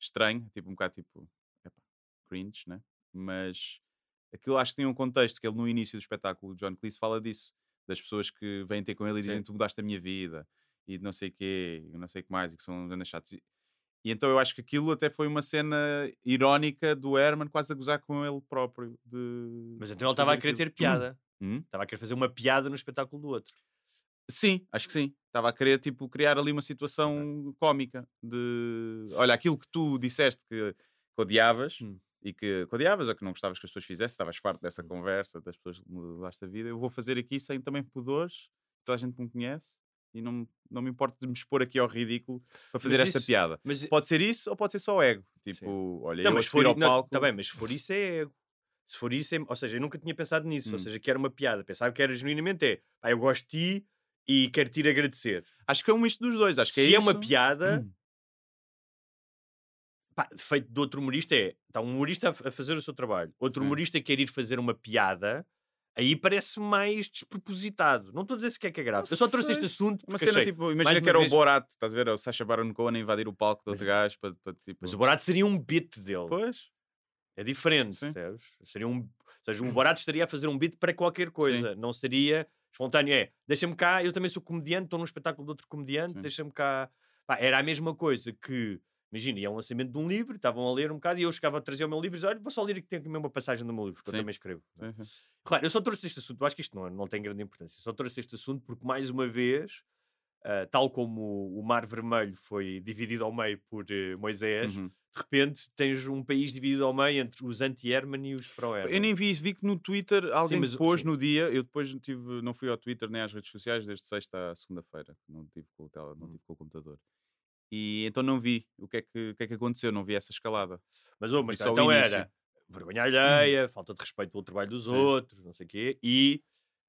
estranho, tipo um bocado tipo epá, cringe, né? Mas aquilo acho que tinha um contexto que ele no início do espetáculo, John Cleese fala disso, das pessoas que vêm ter com ele e dizem Sim. tu mudaste a minha vida e não sei o quê, e não sei o que mais, e que são anos chatos. E, e então eu acho que aquilo até foi uma cena irónica do Herman quase a gozar com ele próprio. De, Mas então ele estava a querer aquilo. ter piada. Hum? Estava a querer fazer uma piada no espetáculo do outro. Sim, acho que sim. Estava a querer tipo, criar ali uma situação cómica de olha, aquilo que tu disseste que, que odiavas Hum. e que, que odiavas ou que não gostavas que as pessoas fizessem, estavas farto dessa conversa, das pessoas mudaste a vida, eu vou fazer aqui sem também pudores, toda a gente me conhece e não, não me importa de me expor aqui ao ridículo para fazer Mas esta isso- piada. Mas, Pode ser isso ou pode ser só ego. Tipo, olha, não, eu mas for, ao não, palco. tá bem, mas se for isso é ego. Se for isso, é, ou seja, eu nunca tinha pensado nisso, ou Hum. seja, que era uma piada. Pensava que era genuinamente é, pá, eu gosto de ti e quero te ir agradecer. Acho que é um misto dos dois. Acho que Se é, uma piada, Hum. pá, feito de outro humorista é, está um humorista a, fazer o seu trabalho, outro Sim. humorista quer ir fazer uma piada, aí parece mais despropositado. Não estou a dizer sequer que é grave. Não eu só trouxe este sei. assunto Uma porque cena achei, tipo, imagina uma que era vez- o Borat, estás a ver? O Sacha Baron Cohen a invadir o palco de outro gajo para, para tipo. Mas o Borat seria um beat dele. Pois. É diferente, Sim. percebes? Seria um, ou seja, o Borat estaria a fazer um beat para qualquer coisa, não seria espontâneo. É, deixa-me cá, eu também sou comediante, estou num espetáculo de outro comediante, deixa-me cá. Pá, era a mesma coisa que Imagina, ia um lançamento de um livro, estavam a ler um bocado e eu chegava a trazer o meu livro e dizia, olha, vou só ler aqui tem aqui mesmo uma passagem do meu livro, que eu Sim. também escrevo. Sim. Claro, eu só trouxe este assunto, eu acho que isto não, não tem grande importância, só trouxe este assunto porque, mais uma vez, ah, tal como o Mar Vermelho foi dividido ao meio por eh, Moisés, Uhum. de repente tens um país dividido ao meio entre os anti-Herman e os pró-Herman. Eu nem vi isso, vi que no Twitter alguém mas o- pôs sim. no dia, eu depois não tive, não fui ao Twitter nem às redes sociais desde sexta à segunda-feira, não tive com o tele, não Hum. tive com o computador. E então não vi o que é que, que, é que aconteceu, não vi essa escalada. Mas, oh, mas então era vergonha alheia, falta de respeito pelo trabalho dos Sim. outros, não sei o quê, e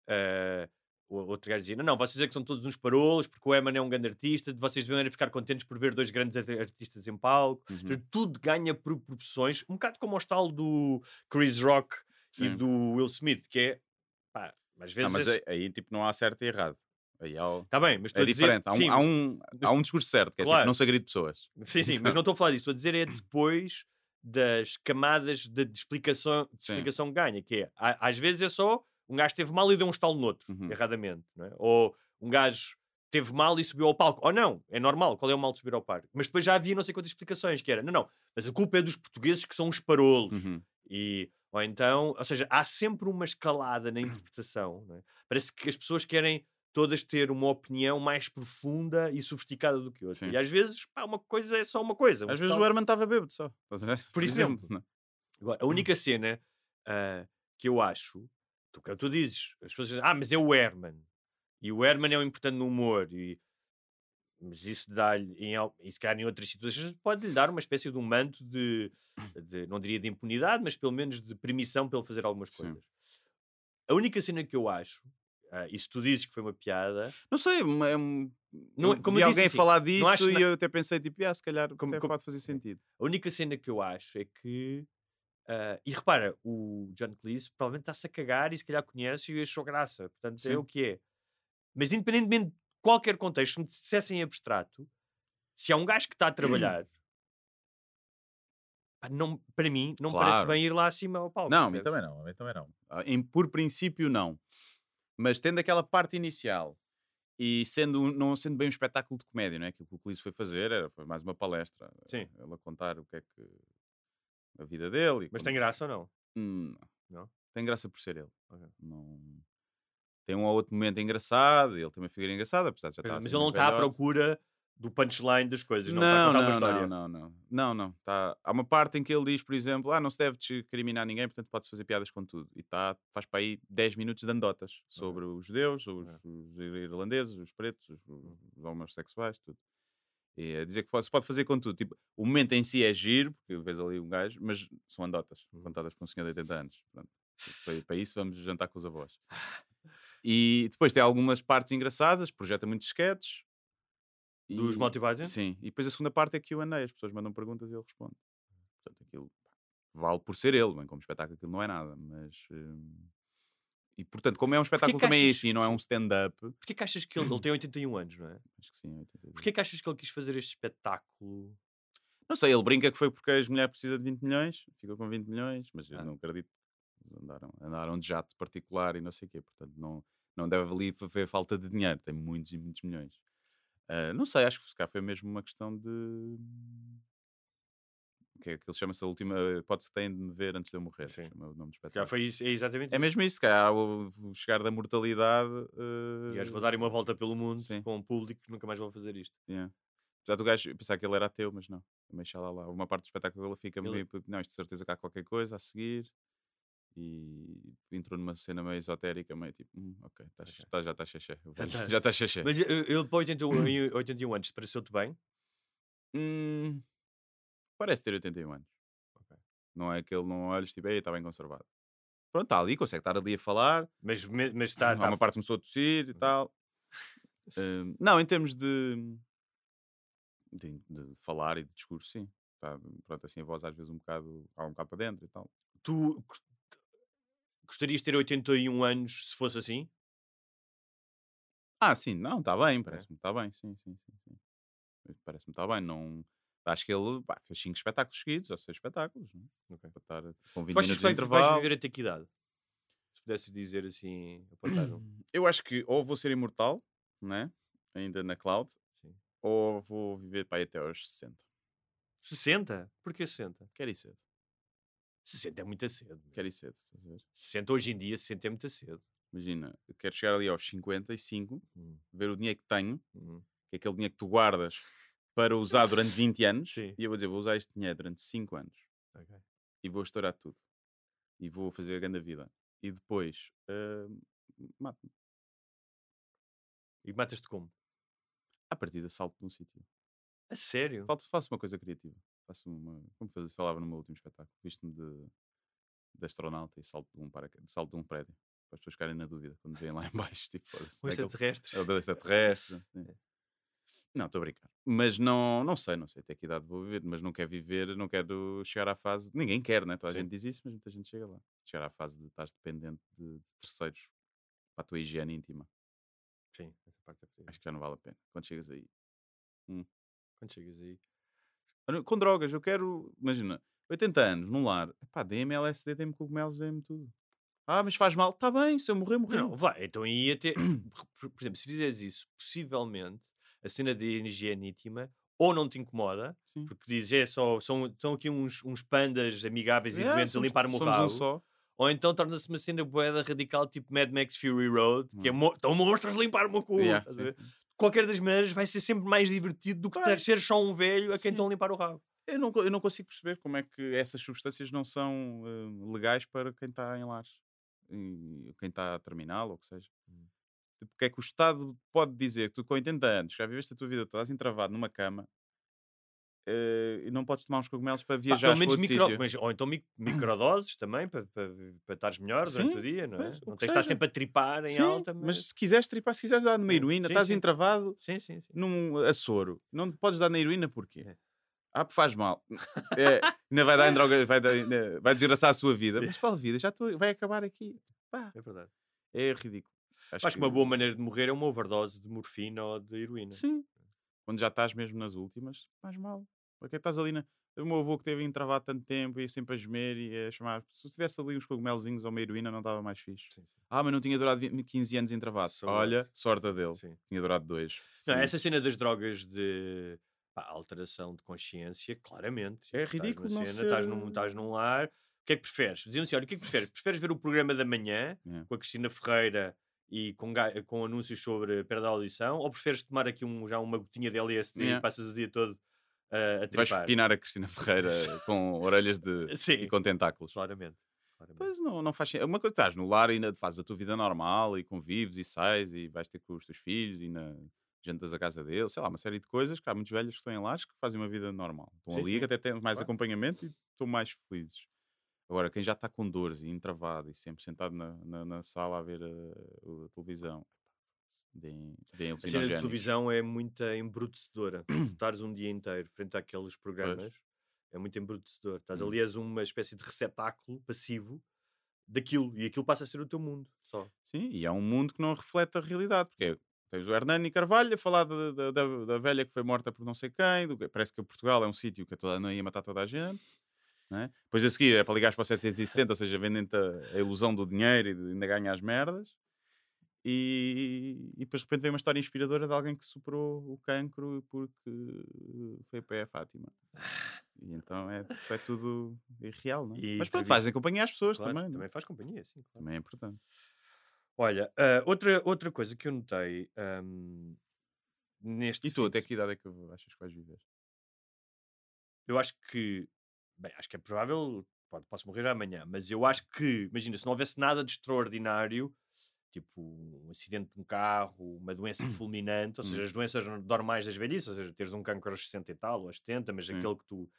eh, o outro gajo dizia: não, não, vocês é que são todos uns parolos, porque o Eman é um grande artista, vocês era ficar contentes por ver dois grandes art- artistas em palco. Uhum. Tudo ganha por proporções, um bocado como o tal do Chris Rock e Sim. do Will Smith, que é, pá, às vezes... mas aí, aí, tipo não há certo e errado. Aí há, o- Está bem, mas estou é a dizer... diferente. Há um, sim, há, um, há um discurso certo, que é Claro. tipo, não se agride pessoas. Sim, sim, mas não estou a falar disso. Estou a dizer é depois das camadas de, de explicação, de explicação que ganha, que é, às vezes é só um gajo teve mal e deu um estalo no outro, Uhum. erradamente, não é? Ou um gajo teve mal e subiu ao palco. Ou não, é normal, qual é o mal de subir ao palco? Mas depois já havia não sei quantas explicações, que era, não, não, mas a culpa é dos portugueses que são os parolos. Uhum. E, ou então, ou seja, há sempre uma escalada na interpretação. é? Parece que as pessoas querem todas ter uma opinião mais profunda e sofisticada do que outra. Sim. E às vezes, pá, uma coisa é só uma coisa. um Às vezes tal- o Herman estava bêbado só. Por exemplo. não é? Agora, a única cena ah, que eu acho, tu, que tu dizes, as pessoas dizem, ah, mas é o Herman. E o Herman é o importante no humor. E, mas isso dá-lhe, em e se calhar em outras situações, pode-lhe dar uma espécie de um manto de, de, não diria de impunidade, mas pelo menos de permissão para ele fazer algumas Sim. coisas. A única cena que eu acho, ah, e se tu dizes que foi uma piada, Não sei, é um- Não é- como disse, alguém assim, falar disso e na- eu até pensei, tipo, ah, se calhar Como- como- pode fazer sentido. A única cena que eu acho é que. Ah, e repara, o John Cleese provavelmente está-se a cagar e se calhar conhece e achou graça. Portanto, Sim. é o que é. Mas independentemente de qualquer contexto, se me dissessem em abstrato, se há um gajo que está a trabalhar, pá, não, para mim, não parece Claro. bem ir lá acima ao palco. Não, a mim também não, a mim também não. Ah, Em, por princípio, não. Mas tendo aquela parte inicial e sendo, não sendo bem um espetáculo de comédia, não é? Aquilo que o Clis foi fazer era, foi mais uma palestra. Sim. Ele a contar o que é que. A vida dele. Mas tem graça ou não? Hum, Não? Tem graça por ser ele. Ok. Não... Tem um ou outro momento engraçado, ele tem uma figura engraçada, apesar de já estar Mas assim ele não está à procura do punchline das coisas, não, está a Não, contar não, uma história. não, não, não, não, não. Tá. Há uma parte em que ele diz, por exemplo, ah, não se deve discriminar ninguém, portanto pode-se fazer piadas com tudo. E tá, faz para aí 10 minutos de andotas sobre os judeus, os, Ok. os irlandeses, os pretos, os, os homossexuais, tudo. E a dizer que se pode fazer com tudo. Tipo, o momento em si é giro, porque vês ali um gajo, mas são andotas, Uhum. contadas por um senhor de 80 anos. Pronto. Para, para isso vamos jantar com os avós. E depois tem algumas partes engraçadas, projeta muitos sketches. Dos E- Monty Python? Sim, e depois a segunda parte é Q&A, as pessoas mandam perguntas e ele responde. Portanto, aquilo vale por ser ele, bem como espetáculo aquilo não é nada, mas... hum, E portanto, como é um espetáculo que também achas- assim, não é um stand-up, Porquê que achas que ele, ele tem 81 anos, não é? acho que sim, 82. Porquê que achas que ele quis fazer este espetáculo? Não sei, ele brinca que foi porque as mulheres precisam de 20 milhões, ficou com 20 milhões, mas eu Ah. não acredito. Andaram, andaram de jato particular e não sei o quê, portanto não, não deve ali haver falta de dinheiro, tem muitos e muitos milhões. Ah, não sei, acho que se calhar foi mesmo uma questão de. Que é que ele chama-se a última hipótese que têm de me ver antes de eu morrer. O nome do Já espetáculo. foi isso, é exatamente É mesmo isso, calhar o, chegar da mortalidade. E gajo, ah, vou dar uma volta pelo mundo Sim. com um público que nunca mais vou fazer isto. Yeah. Apesar do gajo pensar que ele era ateu, mas não. Também lá lá. Uma parte do espetáculo ele fica Ele- meio. Não, isto de certeza que há qualquer coisa a seguir. E entrou numa cena meio esotérica, meio tipo, hum, ok, tá, Ok. tá- já está xexé. Já vejo, tá. Já está xexé. Mas eh, ele para 81, em 81 anos pareceu-te bem? Hum, parece ter 81 anos. Ok. Não é que ele não olhos tipo, está bem conservado. Pronto, está ali, consegue estar ali a falar. Mas, mas está. Há uma parte começou a tossir e tal. Hum, não, em termos de, de, de falar e de discurso, sim. Tá, pronto, assim a voz às vezes um bocado, há um bocado para dentro e tal. Tu gos- gostarias de ter 81 anos se fosse assim? Ah, sim, não, está bem, parece-me está bem, sim, sim, sim. sim. Parece-me está bem, não... Acho que ele pá, fez 5 espetáculos seguidos, ou 6 espetáculos, não é? Ok. Para estar com 20 Tu achas minutos de vai- vais intervalo. viver até que idade? Se pudesses dizer assim. Eu acho que ou vou ser imortal, né? ainda na cloud, Sim. ou vou viver aí até aos 60. 60? Porquê 60? Quero ir cedo. 60 é muito cedo. Quero ir cedo. estás a ver? 60 hoje em dia, 60 é muito cedo. Imagina, eu quero chegar ali aos 55, Hum, ver o dinheiro que tenho, hum. que é aquele dinheiro que tu guardas para usar durante 20 anos, Sim. e eu vou dizer, vou usar este dinheiro durante 5 anos Ok. e vou estourar tudo. E vou fazer a grande vida. E depois, ah, mato-me. E matas-te como? À partida, salto de um sítio. A sério? Falta- Faço uma coisa criativa. Faço uma. Como faz- falava no meu último espetáculo. Visto-me de, de astronauta e salto de um, paraca- salto de um prédio. Para as pessoas ficarem na dúvida quando vêm lá em baixo. Tipo, Um é aquele- extraterrestre? É o extraterrestre. sim. Não, estou a brincar. Mas não, não sei, não sei até que idade vou viver, mas não quero viver, não quero chegar à fase. Ninguém quer, né? Toda a Sim. gente diz isso, mas muita gente chega lá. Chegar à fase de estás dependente de, de terceiros para a tua higiene íntima. Sim, essa parte é possível. Acho que já não vale a pena. Quando chegas aí. Quando chegas aí. Com drogas, eu quero, imagina, 80 anos num lar, pá, dê-me LSD, dê-me cogumelos, dê-me tudo. Ah, mas faz mal, tá bem, se eu morrer, morreu. Não, vai, então ia ter. Por por exemplo, se fizeres isso, possivelmente a cena de higiene íntima ou não te incomoda, Sim. porque dizes, é só, são, estão aqui uns, uns pandas amigáveis e doentes a somos- limpar o meu um só. Ou então torna-se uma cena boeda radical tipo Mad Max Fury Road, que é Hum. mo estão monstros a limpar o meu cu. Yeah, a qualquer das maneiras vai ser sempre mais divertido do que Claro. ter ser só um velho a quem Sim. estão a limpar o rabo. Eu não, eu não consigo perceber como é que essas substâncias não são eh, legais para quem está em lares. Quem está a terminal, ou o que seja. Hum. Porque é que o Estado pode dizer que tu com 80 anos, já viveste a tua vida toda, estás entravado numa cama eh, e não podes tomar uns cogumelos para Pá, viajar pelo para menos outro micro, mas, ou então mic- microdoses também, para, para, para estares melhor durante Sim, o dia, não é? Não que tens de estar sempre a tripar em Sim, alta, mas... mas... se quiseres tripar, se quiseres dar numa É, heroína, sim, estás sim. entravado Sim, sim, num açoro. Não podes dar na heroína porquê? É. Ah, porque faz mal. É, ainda vai dar em droga, vai, dar, vai desgraçar a sua vida. Mas qual vida? Já estou, vai acabar aqui. Pá, É verdade. é ridículo. Acho, que uma boa maneira de morrer é uma overdose de morfina ou de heroína. Sim. Quando já estás mesmo nas últimas, faz mal. Porque estás ali na. O meu avô que teve entravado tanto tempo e sempre a gemer e a chamar. Se tivesse ali uns cogumelzinhos ou uma heroína, não estava mais fixe. Sim, sim. Ah, mas não tinha durado 20 15 anos entravado. Sorte. Olha, sorte dele. Sim. Tinha durado dois. Não, essa cena das drogas de pá, alteração de consciência, claramente. É ridículo não cena, estás, ser- num, estás num lar. O que é que preferes? Diziam assim: olha, o que é que preferes? Preferes ver o programa da manhã Yeah. com a Cristina Ferreira e com, ga- com anúncios sobre perda da audição? Ou preferes tomar aqui um, já uma gotinha de LSD Yeah. e passas o dia todo uh, a Vais tripar? pinar a Cristina Ferreira com orelhas de. Sim, e com tentáculos. claramente. claramente. Pois não, não faz sentido. Uma coisa, estás no lar e ainda fazes a tua vida normal e convives e sais e vais ter com os teus filhos e na jantas a casa deles, sei lá, uma série de coisas que há muitos velhos que estão em lares que fazem uma vida normal. Estão Sim, ali sim. que até têm mais Claro. acompanhamento e estão mais felizes. Agora, quem já está com dores e entravado e sempre sentado na, na, na sala a ver a, a televisão, deem, deem A cena de televisão é muito embrutecedora. Tu estares um dia inteiro frente àqueles programas é muito embrutecedor. Estás Hum. ali, és uma espécie de receptáculo passivo daquilo e aquilo passa a ser o teu mundo só. Sim, e é um mundo que não reflete a realidade, porque é- tens o Hernani Carvalho a falar da, da, da- velha que foi morta por não sei quem, do parece que Portugal é um sítio que a toda, não ia matar toda a gente. Né? Depois a seguir é para ligares para o 760, ou seja, vendem-te a, a ilusão do dinheiro e de ainda ganhar as merdas. E, e depois de repente vem uma história inspiradora de alguém que superou o cancro porque foi a pé a Fátima. E então é, é tudo irreal, não é? E Mas pronto, fazem acompanhar as pessoas Claro, também. é? também faz companhia, sim. claro. Também é importante. Olha, ah, outra, outra coisa que eu notei ahm, neste. E tu, até que idade é que achas que vais viver? Eu acho que. Bem, acho que é provável. Pode, posso morrer amanhã, mas eu acho que, imagina, se não houvesse nada de extraordinário, tipo um acidente de um carro, uma doença fulminante, ou seja, Hum. as doenças normais das velhices, ou seja, teres um cancro aos 60 e tal, ou aos 70, mas Sim. aquele que tu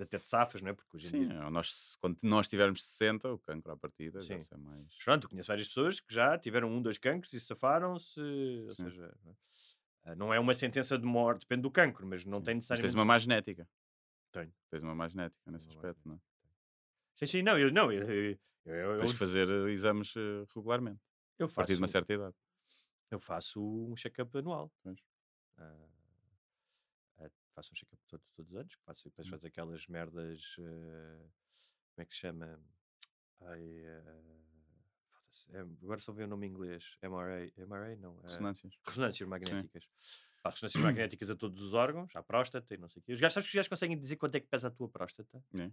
até te safas, não é? Porque hoje Sim, dia. é, nós, quando nós tivermos 60, o cancro à partida Sim. já é mais. Mas pronto, conheço várias pessoas que já tiveram um, dois cancros e safaram-se, ou Sim. seja, ah, não é uma sentença de morte, depende do cancro, mas não Sim. tem Mas necessariamente. tens uma má genética. Tenho. Tens uma má genética nesse Uma má aspecto, não é? Sim, sim, não, eu, não, eu, eu, eu, Tens de fazer eh, exames eh, regularmente, eu a partir de uma certa idade. Eu faço um check-up anual. Pois. Ah, ah, faço um check-up todos, todos os anos. que Faço, depois Hum. faço aquelas merdas. ah, como é que se chama? Ai, foda-se, é, agora só veio o nome em inglês. MRA. MRA não. ah, Ressonâncias. ressonâncias magnéticas. Pá, ressonâncias magnéticas a todos os órgãos, à próstata e não sei o quê. Os gajos, sabes que os gajos conseguem dizer quanto é que pesa a tua próstata? É.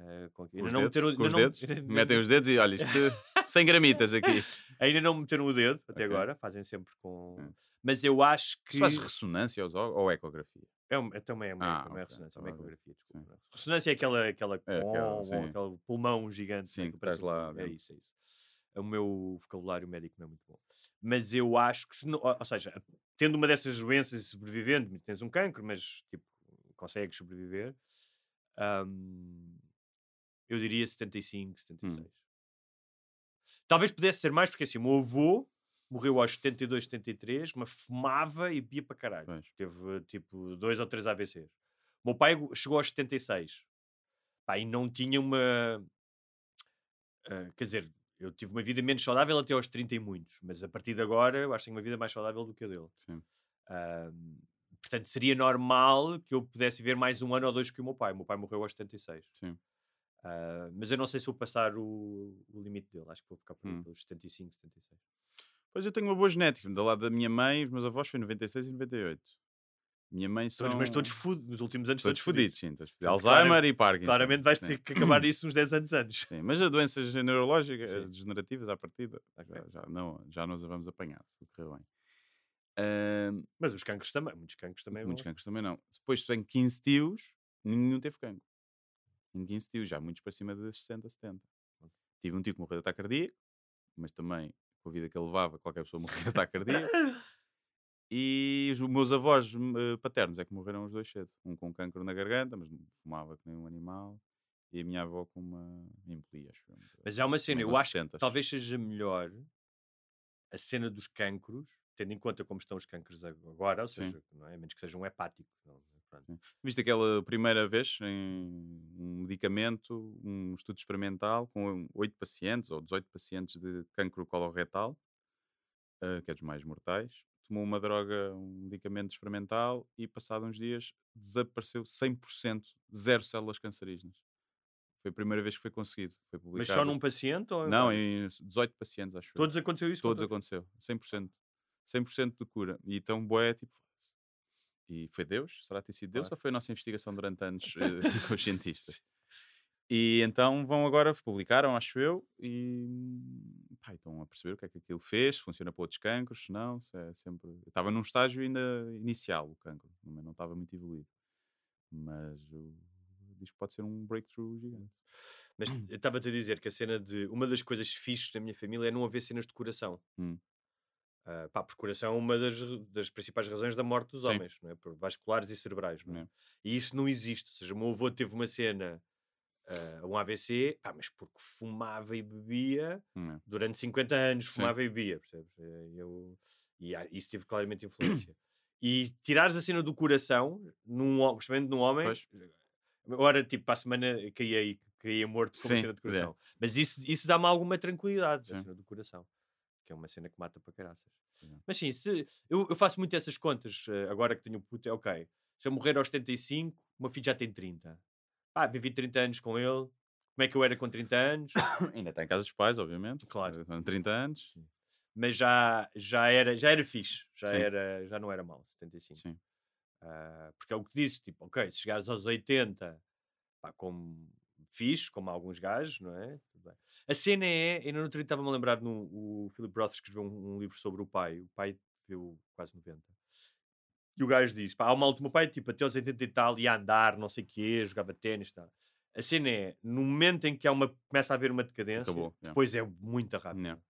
Eh, com, ainda não dedos, meteram- com os não- dedos, metem os dedos e olha, isto 100 gramitas aqui. Ainda não meteram o dedo até Ok. agora, fazem sempre com. Hum. Mas eu acho que. Se faz ressonância aos órgãos ou ecografia? É, um, é também é uma, Ah, uma ok, ressonância, estava uma ecografia, desculpa. Sim. é? Ressonância é aquela, aquela, É aquela, com- sim. aquele pulmão gigante. Sim, que parece estás lá É isso, é isso. O meu vocabulário médico não é muito bom. Mas eu acho que, se não, ou seja, tendo uma dessas doenças e sobrevivendo, tens um cancro, mas tipo, consegues sobreviver, hum, eu diria 75, 76. Hum. Talvez pudesse ser mais, porque assim, o meu avô morreu aos 72, 73, mas fumava e bebia para caralho. Pois. Teve tipo dois ou três AVCs. O meu pai chegou aos 76. Pá, e não tinha uma. ah, quer dizer, eu tive uma vida menos saudável até aos 30 e muitos, mas a partir de agora eu acho que tenho uma vida mais saudável do que a dele. Sim. Portanto, seria normal que eu pudesse ver mais um ano ou dois que o meu pai. O meu pai morreu aos 76. Sim. Ah, mas eu não sei se vou passar o, o limite dele. Acho que vou ficar por Hum. pelos 75, 76. Pois eu tenho uma boa genética. Do lado da minha mãe, os meus avós foi 96 e 98. Minha mãe são... Todos, mas todos fudidos, nos últimos anos Todos fodidos, sim. Todos. Portanto, Alzheimer e Parkinson. Claramente vais ter que acabar isso uns 10 anos antes. Sim, mas as doenças neurológicas, Sim. degenerativas, à partida, já, já, não, já nos vamos apanhar, se correr bem. Ahm, Mas os cancros também, muitos cancros também. muitos vão- cancros também não. Depois tenho 15 tios, nenhum teve cancro. Tenho 15 tios, já muitos para cima de 60, 70. Tive um tio que morreu de ataque cardíaco, mas também com a vida que ele levava, qualquer pessoa morria de ataque cardíaco. E os meus avós eh, paternos é que morreram os dois cedo. Um com cancro na garganta, mas fumava que nem um animal. E a minha avó com uma embolia, acho. Mas é uma cena, eu acho que 60s. talvez seja melhor a cena dos cancros, tendo em conta como estão os cancros agora, ou Sim. seja, não é? a menos que seja um hepático. não, pronto. Viste aquela primeira vez em um medicamento, um estudo experimental com 8 pacientes ou 18 pacientes de cancro coloretal, eh, que é dos mais mortais, tomou uma droga, um medicamento experimental e passado uns dias desapareceu 100%, zero células cancerígenas. Foi a primeira vez que foi conseguido. Foi Mas publicado. só num paciente ou Não, em 18 pacientes, acho eu. Todos aconteceu isso? Todos aconteceu, 100%. 100% de cura. E então, boé, tipo. E foi Deus? Será ter sido Deus Claro. ou foi a nossa investigação durante anos eh, com os cientistas? E então vão agora, publicaram, acho eu, e pá, estão a perceber o que é que aquilo fez, funciona para outros cancros, não, se é sempre. Eu estava num estágio ainda inicial, o cancro, não estava muito evoluído. Mas diz que pode ser um breakthrough gigante. Mas estava-te a dizer que a cena de. Uma das coisas fixes da minha família é não haver cenas de coração. Hum. Ah, pá, porque coração é uma das, das principais razões da morte dos Sim. homens, não é? Por vasculares e cerebrais, não é? É. E isso não existe. Ou seja, o meu avô teve uma cena, ah, um AVC, pá, mas porque fumava e bebia é? durante 50 anos, Sim. fumava e bebia, percebes? Eh, Eu, e isso teve claramente influência. e tirares a cena do coração, num, especialmente num homem, Pois. Ora, tipo, para a semana caía aí, caía morto com uma Sim, cena de é. coração. Mas isso, isso dá-me alguma tranquilidade, a Sim. cena do coração. Que é uma cena que mata para caraças. Sim. Mas sim, se, eu, eu faço muito essas contas, eh, agora que tenho puto, é ok. Se eu morrer aos 75, o meu filho já tem 30. Ah, vivi 30 anos com ele. Como é que eu era com 30 anos? Ainda está em casa dos pais, obviamente. Claro. Com 30 anos. Mas já, já, era, já era fixe. Já, Sim. era, já não era mau, 75. Sim. Ah, porque é o que disse, tipo, ok, se chegares aos 80, pá, como fixe, como alguns gajos, não é? A cena é, ainda no outro dia estava-me a lembrar, no, o Philip Roth escreveu um, um livro sobre o pai, o pai viveu quase 90. E o gajo disse, pá, há uma última pai, tipo, até aos 80 e tal, ia andar, não sei o quê, jogava ténis tal. A cena é, no momento em que há uma, começa a haver uma decadência, Acabou, yeah. depois é muito rápido. Yeah.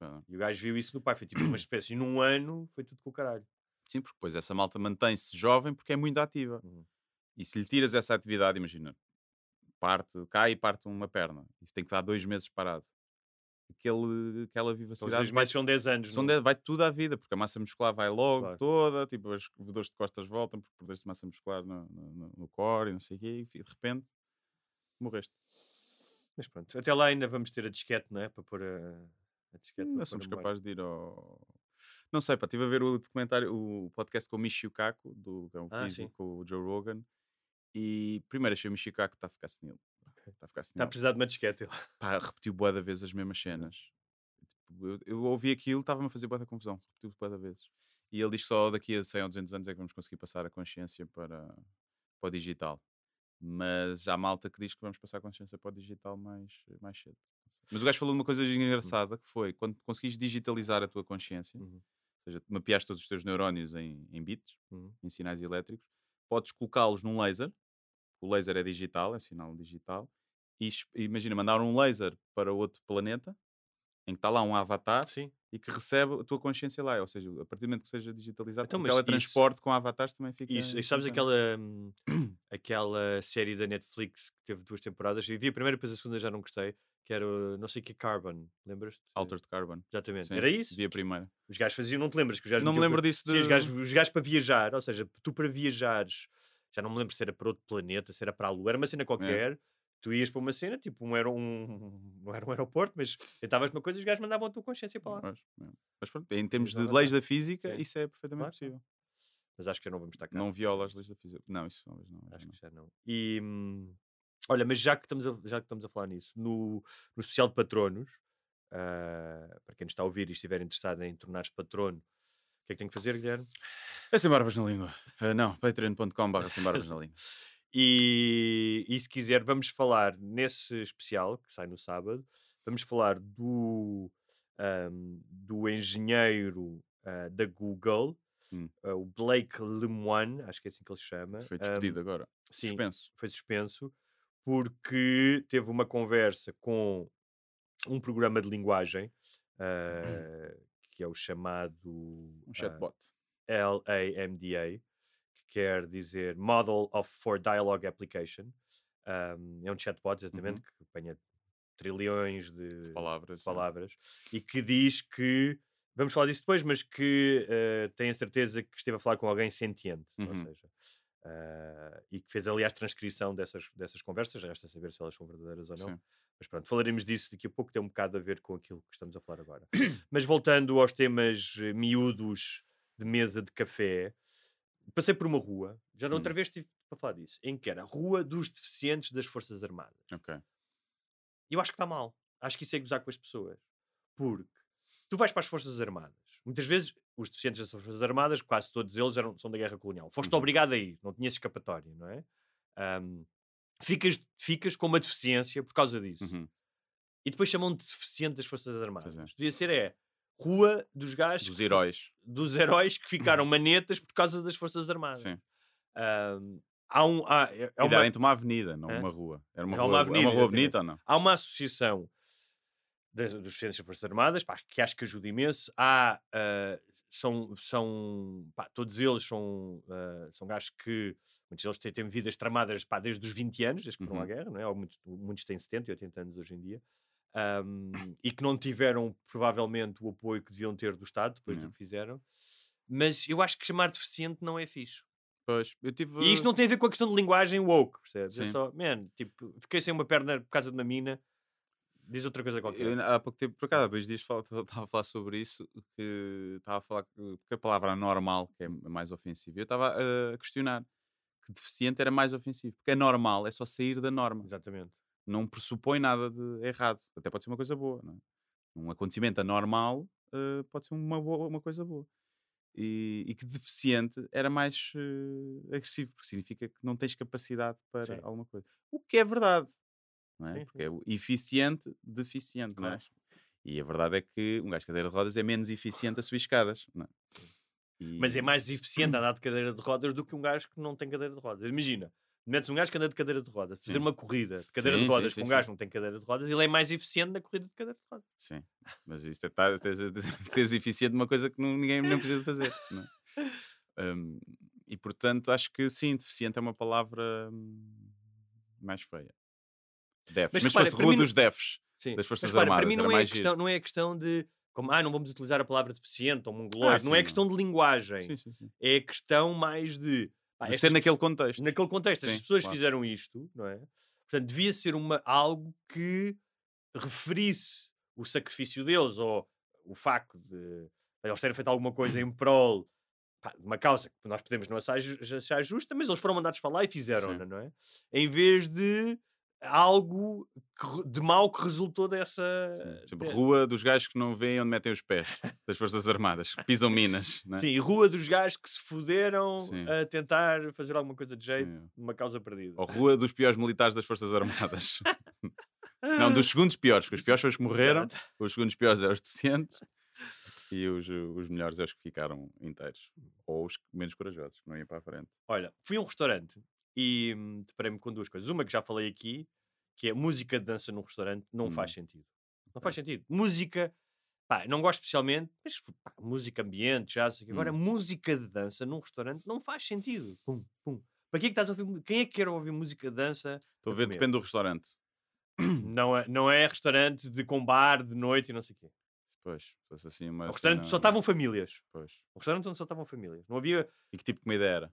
Ah. E o gajo viu isso no pai, foi tipo uma espécie, e num ano foi tudo com o caralho. Sim, porque depois essa malta mantém-se jovem porque é muito ativa. Uhum. E se lhe tiras essa atividade, imagina, parte, cai e parte uma perna. Isso tem que estar dois meses parado. Aquele, aquela os vivacidade vai, meses são 10 anos. são não? de- vai tudo à vida, porque a massa muscular vai logo Claro. toda, tipo, as dores de costas voltam porque perdeste massa muscular no, no, no- core e não sei o quê, e de repente morreste. Mas pronto, até lá ainda vamos ter a disquete, não é? Para pôr a, a disquete. Ainda para somos capazes de ir ao. Não sei, pá, estive a ver o documentário, o podcast com o Michio Kaku, do, que é um Ah, físico, sim. com o Joe Rogan, e primeiro achei o Michio Kaku está a ficar senil. Está a ficar Está senil. a precisar de uma disquete. Pá, repetiu boa da vez as mesmas cenas. Tipo, eu, eu ouvi aquilo, estava-me a fazer boa da confusão. Repetiu boa da vezes. E ele diz que só daqui a 100 ou 200 anos é que vamos conseguir passar a consciência para, para o digital. Mas há malta que diz que vamos passar a consciência para o digital mais, mais cedo. Mas o gajo falou uma coisa Hum. engraçada que foi quando conseguis digitalizar a tua consciência, Uhum. ou seja, mapeaste todos os teus neurónios em, em bits, Uhum. em sinais elétricos, podes colocá-los num laser. O laser é digital, é sinal digital. E imagina mandar um laser para outro planeta em que está lá um avatar Sim. e que recebe a tua consciência lá. Ou seja, a partir do momento que seja digitalizado, Então, o teletransporte com avatares também fica. Isso, e sabes aquela, hum, aquela série da Netflix que teve duas temporadas? Eu vi a primeira, depois a segunda já não gostei, que era não sei que Carbon, lembras-te? Altered Carbon. Exatamente. Sim, Era isso? Vi a primeira. Os gajos faziam, não te lembras que os gajos Não me lembro disso Sim, os, de- gajos, os gajos para viajar, ou seja, tu para viajares, já não me lembro se era para outro planeta, se era para a Lua, era uma É. cena qualquer. Tu ias para uma cena, tipo, um, aero, um, não era um aeroporto, mas tentavas uma coisa e os gajos mandavam a tua consciência para lá. Mas, é. Mas pronto, em termos de leis da física, Sim. isso é perfeitamente Claro, possível. Mas acho que já não vamos estar cá. Não viola as leis da física. Não, isso talvez não. Acho não. que já não. E hum, olha, mas já que estamos a, já que estamos a falar nisso, no, no especial de patronos, ah, para quem nos está a ouvir e estiver interessado em tornar-se patrono, que é que tem que fazer, Guilherme? É sem barbas na língua. Ah, não, patreon.com.br sem barbas na língua. E, e se quiser, vamos falar nesse especial que sai no sábado, vamos falar do, ahm, do engenheiro ah, da Google, Hum. ah, o Blake Lemoine, acho que é assim que ele se chama. Foi despedido agora. sim, Suspenso. foi suspenso porque teve uma conversa com um programa de linguagem ah, que é o chamado Um ah, chatbot. LAMDA, que quer dizer Model of for Dialogue Application. Um, é um chatbot, exatamente, Uhum. que apanha trilhões de, palavras, de sim. palavras e que diz que, vamos falar disso depois, mas que eh, tem a certeza que esteve a falar com alguém sentiente, ou Uhum. seja, ah, e que fez, aliás, transcrição dessas, dessas conversas, resta saber se elas são verdadeiras ou não. Sim. Mas pronto, falaremos disso daqui a pouco, tem um bocado a ver com aquilo que estamos a falar agora. Mas voltando aos temas eh, miúdos de mesa de café, passei por uma rua, já da outra Hum. vez estive para falar disso, em que era a Rua dos Deficientes das Forças Armadas. Ok. Eu acho que está mal. Acho que isso é gozar com as pessoas. Porque tu vais para as Forças Armadas. Muitas vezes, os deficientes das Forças Armadas, quase todos eles eram, são da Guerra Colonial. Foste Uhum. obrigado a ir, não tinhas escapatória, não é? Ahm, ficas, ficas com uma deficiência por causa disso. Uhum. E depois chamam de deficiente das Forças Armadas. é. Devia ser é Rua dos gajos Dos heróis. dos heróis que ficaram manetas por causa das Forças Armadas. Sim. Ahm, há, um, há, é- é E uma, darem-te uma avenida, não Hã? uma rua. Era uma É rua, uma é avenida, uma rua exatamente. bonita ou não? há uma associação das, dos Defensores das Forças Armadas pá, que acho que ajuda imenso. Há, ah, são, são pá, todos eles são, ah, são gajos que muitos deles têm, têm vidas tramadas pá, desde os 20 anos, desde que foram à Uhum. guerra, não é? Ou muitos, muitos têm 70 e 80 anos hoje em dia. Ahm, e que não tiveram provavelmente o apoio que deviam ter do Estado depois Não. do que fizeram, mas eu acho que chamar deficiente não é fixe. Pois, eu tive. E isto não tem a ver com a questão de linguagem woke, percebes? É Sim. só, man, tipo, fiquei sem uma perna por causa de uma mina, diz outra coisa qualquer. Eu, há pouco tempo, por acaso, há dois dias estava a falar sobre isso, que estava a falar que, a palavra normal, que é mais ofensiva, eu estava a questionar que deficiente era mais ofensivo, porque é normal, é só sair da norma, Exatamente. não pressupõe nada de errado, até pode ser uma coisa boa, não é? Um acontecimento anormal eh, pode ser uma, boa, uma coisa boa. E, e que deficiente era mais eh, agressivo, porque significa que não tens capacidade para Sim. alguma coisa. O que é verdade, não é? Sim, Porque é o eficiente, deficiente, não é? Claro. E a verdade é que um gajo de cadeira de rodas é menos eficiente a subir escadas, não é? Mas é E- mais eficiente andar de cadeira de rodas do que um gajo que não tem cadeira de rodas. Imagina, metes um gajo que anda de cadeira de rodas, fazer Sim. uma corrida de cadeira Sim, de rodas sim, com um gajo que não tem cadeira de rodas, ele é mais eficiente na corrida de cadeira de rodas. Sim, mas isto é tá, seres eficiente numa coisa que não- ninguém não precisa de fazer. não é? Hum, e portanto, acho que sim, deficiente é uma palavra hum, mais feia. Defs. Mas Mas, repara, fosse rua não- dos defs. Sim. Das Forças Mas, repara, Armadas, para mim não é, a questão, não é a questão de como, ah, não vamos utilizar a palavra deficiente ou mongoloide, Ah, não é sim, questão de linguagem, Sim, sim, é a questão mais de, pá, De ser naquele contexto. naquele contexto, as pessoas claro. fizeram isto, não é? Portanto, devia ser uma, algo que referisse o sacrifício deles ou o facto de eles terem feito alguma coisa em prol pá, de uma causa que nós podemos não achar, ju- achar justa, mas eles foram mandados para lá e fizeram, não é? Em vez de algo que de mal que resultou dessa. Exemplo, de- rua dos gajos que não veem onde metem os pés das Forças Armadas, que pisam minas. Né? Sim, rua dos gajos que se fuderam Sim. a tentar fazer alguma coisa de jeito Sim. numa causa perdida. Ou rua dos piores militares das Forças Armadas. não, dos segundos piores, que os piores são os que morreram, os segundos piores é os docentes e os, os melhores é os que ficaram inteiros. Ou os menos corajosos, que não iam para a frente. Olha, fui a um restaurante e hum, deparei-me com duas coisas. Uma que já falei aqui, que é música de dança num restaurante, não faz Hum. sentido. Não faz sentido. Música, pá, não gosto especialmente, mas pá, música ambiente, já sei. Agora, Hum. música de dança num restaurante não faz sentido. Pum, pum. Para que é que estás a ouvir? Quem é que quer ouvir música de dança? Estou a ver, depende do restaurante. Não é, não é restaurante de com bar de noite e não sei o quê. Pois, se fosse assim uma. O restaurante cena- só estavam famílias. Pois. Um restaurante onde só estavam famílias. Não havia E que tipo de comida era?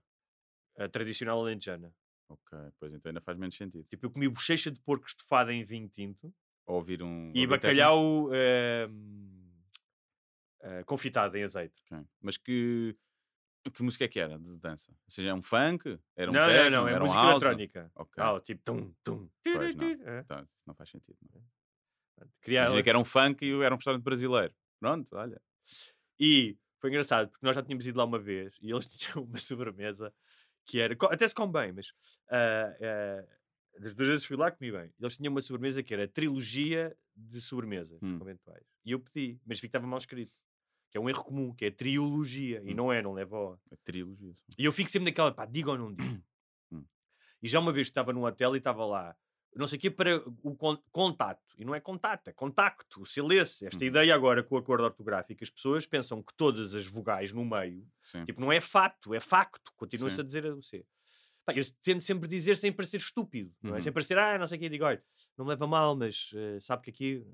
A tradicional alentejana. Ok, pois então ainda faz menos sentido. Tipo, eu comi bochecha de porco estufada em vinho tinto. Ou ouvir um. E ouvir bacalhau eh, eh, confitado em azeite. Mas que. Que música é que era de dança? Ou seja, é um funk? Era um não, techno? não, não, é era música house? eletrónica. Ah, tipo, tum, tum, Pois, não. é. Então, isso não faz sentido. Não. Queria- Imagina que era um funk e era um restaurante brasileiro. Pronto, olha. E foi engraçado, porque nós já tínhamos ido lá uma vez e eles tinham uma sobremesa que era. Até se come bem, mas. ah, ah, das duas vezes fui lá comi bem. Eles tinham uma sobremesa que era a trilogia de sobremesas Hum. conventuais. E eu pedi, mas vi que estava mal escrito. Que é um erro comum, que é triologia. E Hum. não é, não leva O. É trilogia. só. E eu fico sempre naquela, pá, diga ou não diga. Hum. E já uma vez estava num hotel e estava lá, não sei o quê, para o con- contato. E não é contato, é contacto, o silêncio. Esta Uhum. ideia agora com o acordo ortográfico, as pessoas pensam que todas as vogais no meio, Sim. tipo, não é fato, é facto. Continua-se a dizer o C. Pá, eu tento sempre dizer sem parecer estúpido, não é? Uhum. Sem parecer, ah, não sei o quê, digo, olha, não me leva a mal, mas eh, sabe que aqui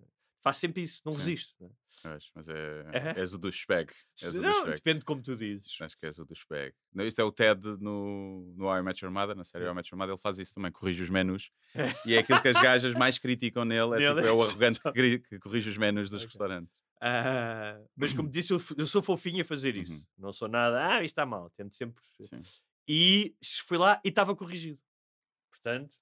faço sempre isso, não Sim. resisto. Não, é? Pois, mas é, É. és o do spag. És do Não, spag. depende de como tu dizes. Acho que és o do spag. Não, isso é o Ted no, no How I Met Your Mother, na série How I Met Your Mother, ele faz isso também, corrige os menus. E é aquilo que as gajas mais criticam nele, é, tipo, é o arrogante que, que corrige os menus dos Ok. restaurantes. Ah, mas como disse, eu, eu sou fofinho a fazer isso. Uhum. Não sou nada, ah, isto está mal. Tento sempre. Sim. E fui lá e estava corrigido. Portanto,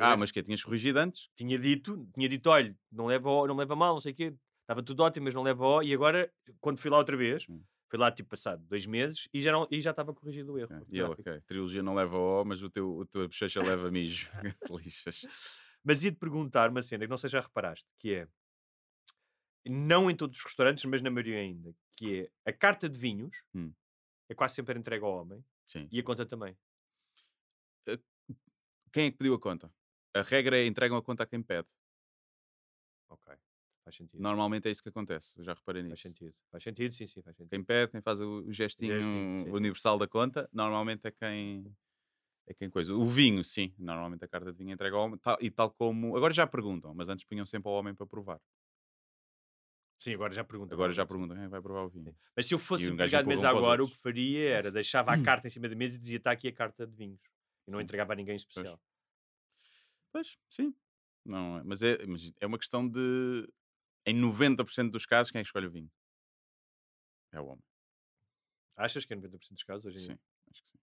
Ah, mas que tinhas corrigido antes? tinha dito, tinha dito, olha, não leva, o- não leva a mal, não sei o quê. Estava tudo ótimo, mas não leva o. E agora, quando fui lá outra vez, Hum. fui lá tipo passado dois meses e já, não, e já estava corrigido o erro. Ok. E ele, ok, trilogia não leva O, mas o teu, o teu bochecha leva mijo. Lixas. Mas ia-te perguntar uma cena que não sei se já reparaste, que é não em todos os restaurantes, mas na maioria ainda, que é a carta de vinhos Hum. é quase sempre entregue ao homem Sim. e a conta também. Quem é que pediu a conta? A regra é entregam a conta a quem pede. Ok. Faz sentido. Normalmente é isso que acontece. Eu já reparei Faz nisso. sentido. Faz sentido, sim, sim, faz sentido. Quem pede, quem faz o gestinho Gestinho, sim, sim. universal da conta, normalmente é quem é quem coisa. O vinho, sim, normalmente a carta de vinho entrega ao homem, tal- e tal como. Agora já perguntam, mas antes punham sempre ao homem para provar. Sim, agora já pergunto. Agora já perguntam quem vai provar o vinho. Mas se eu fosse um empregado de mesa agora, o que faria era deixava a carta em cima da mesa e dizia está aqui a carta de vinhos. E não Sim. entregava a ninguém especial. Pois, sim. Não, é- mas, é, mas é uma questão de. Em 90% dos casos, quem escolhe o vinho? É o homem. Achas que é 90% dos casos hoje em Sim, acho que sim.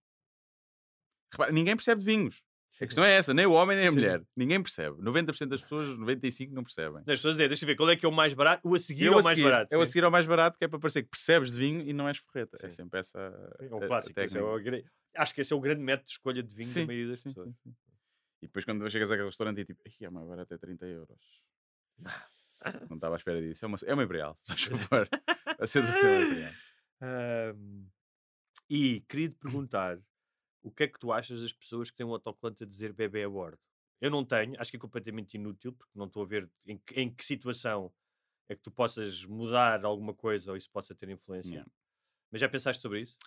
Repara, ninguém percebe de vinhos. A questão é essa, nem o homem nem a Sim. mulher. Ninguém percebe. 90% das pessoas, 95% não percebem. As pessoas dizem, deixa eu ver, qual é que é o mais barato? O a seguir ou a o mais barato? eu a sim. seguir ao mais barato, que é para parecer que percebes de vinho e não és forreta. É Sim. sempre essa. É a- o a clássico. é o Acho que esse é o grande método de escolha de vinho Sim, da maioria das sim, pessoas. sim. E depois quando chegas àquele restaurante e tipo, "Ai, é mais barato é 30 euros. Não estava à espera disso. É uma, é uma Imperial, favor. Ser Imperial. Ahm, e queria te perguntar o que é que tu achas das pessoas que têm um autocolante a dizer bebê a bordo? Eu não tenho, acho que é completamente inútil, porque não estou a ver em que, em que situação é que tu possas mudar alguma coisa ou isso possa ter influência. Yeah. Mas já pensaste sobre isso?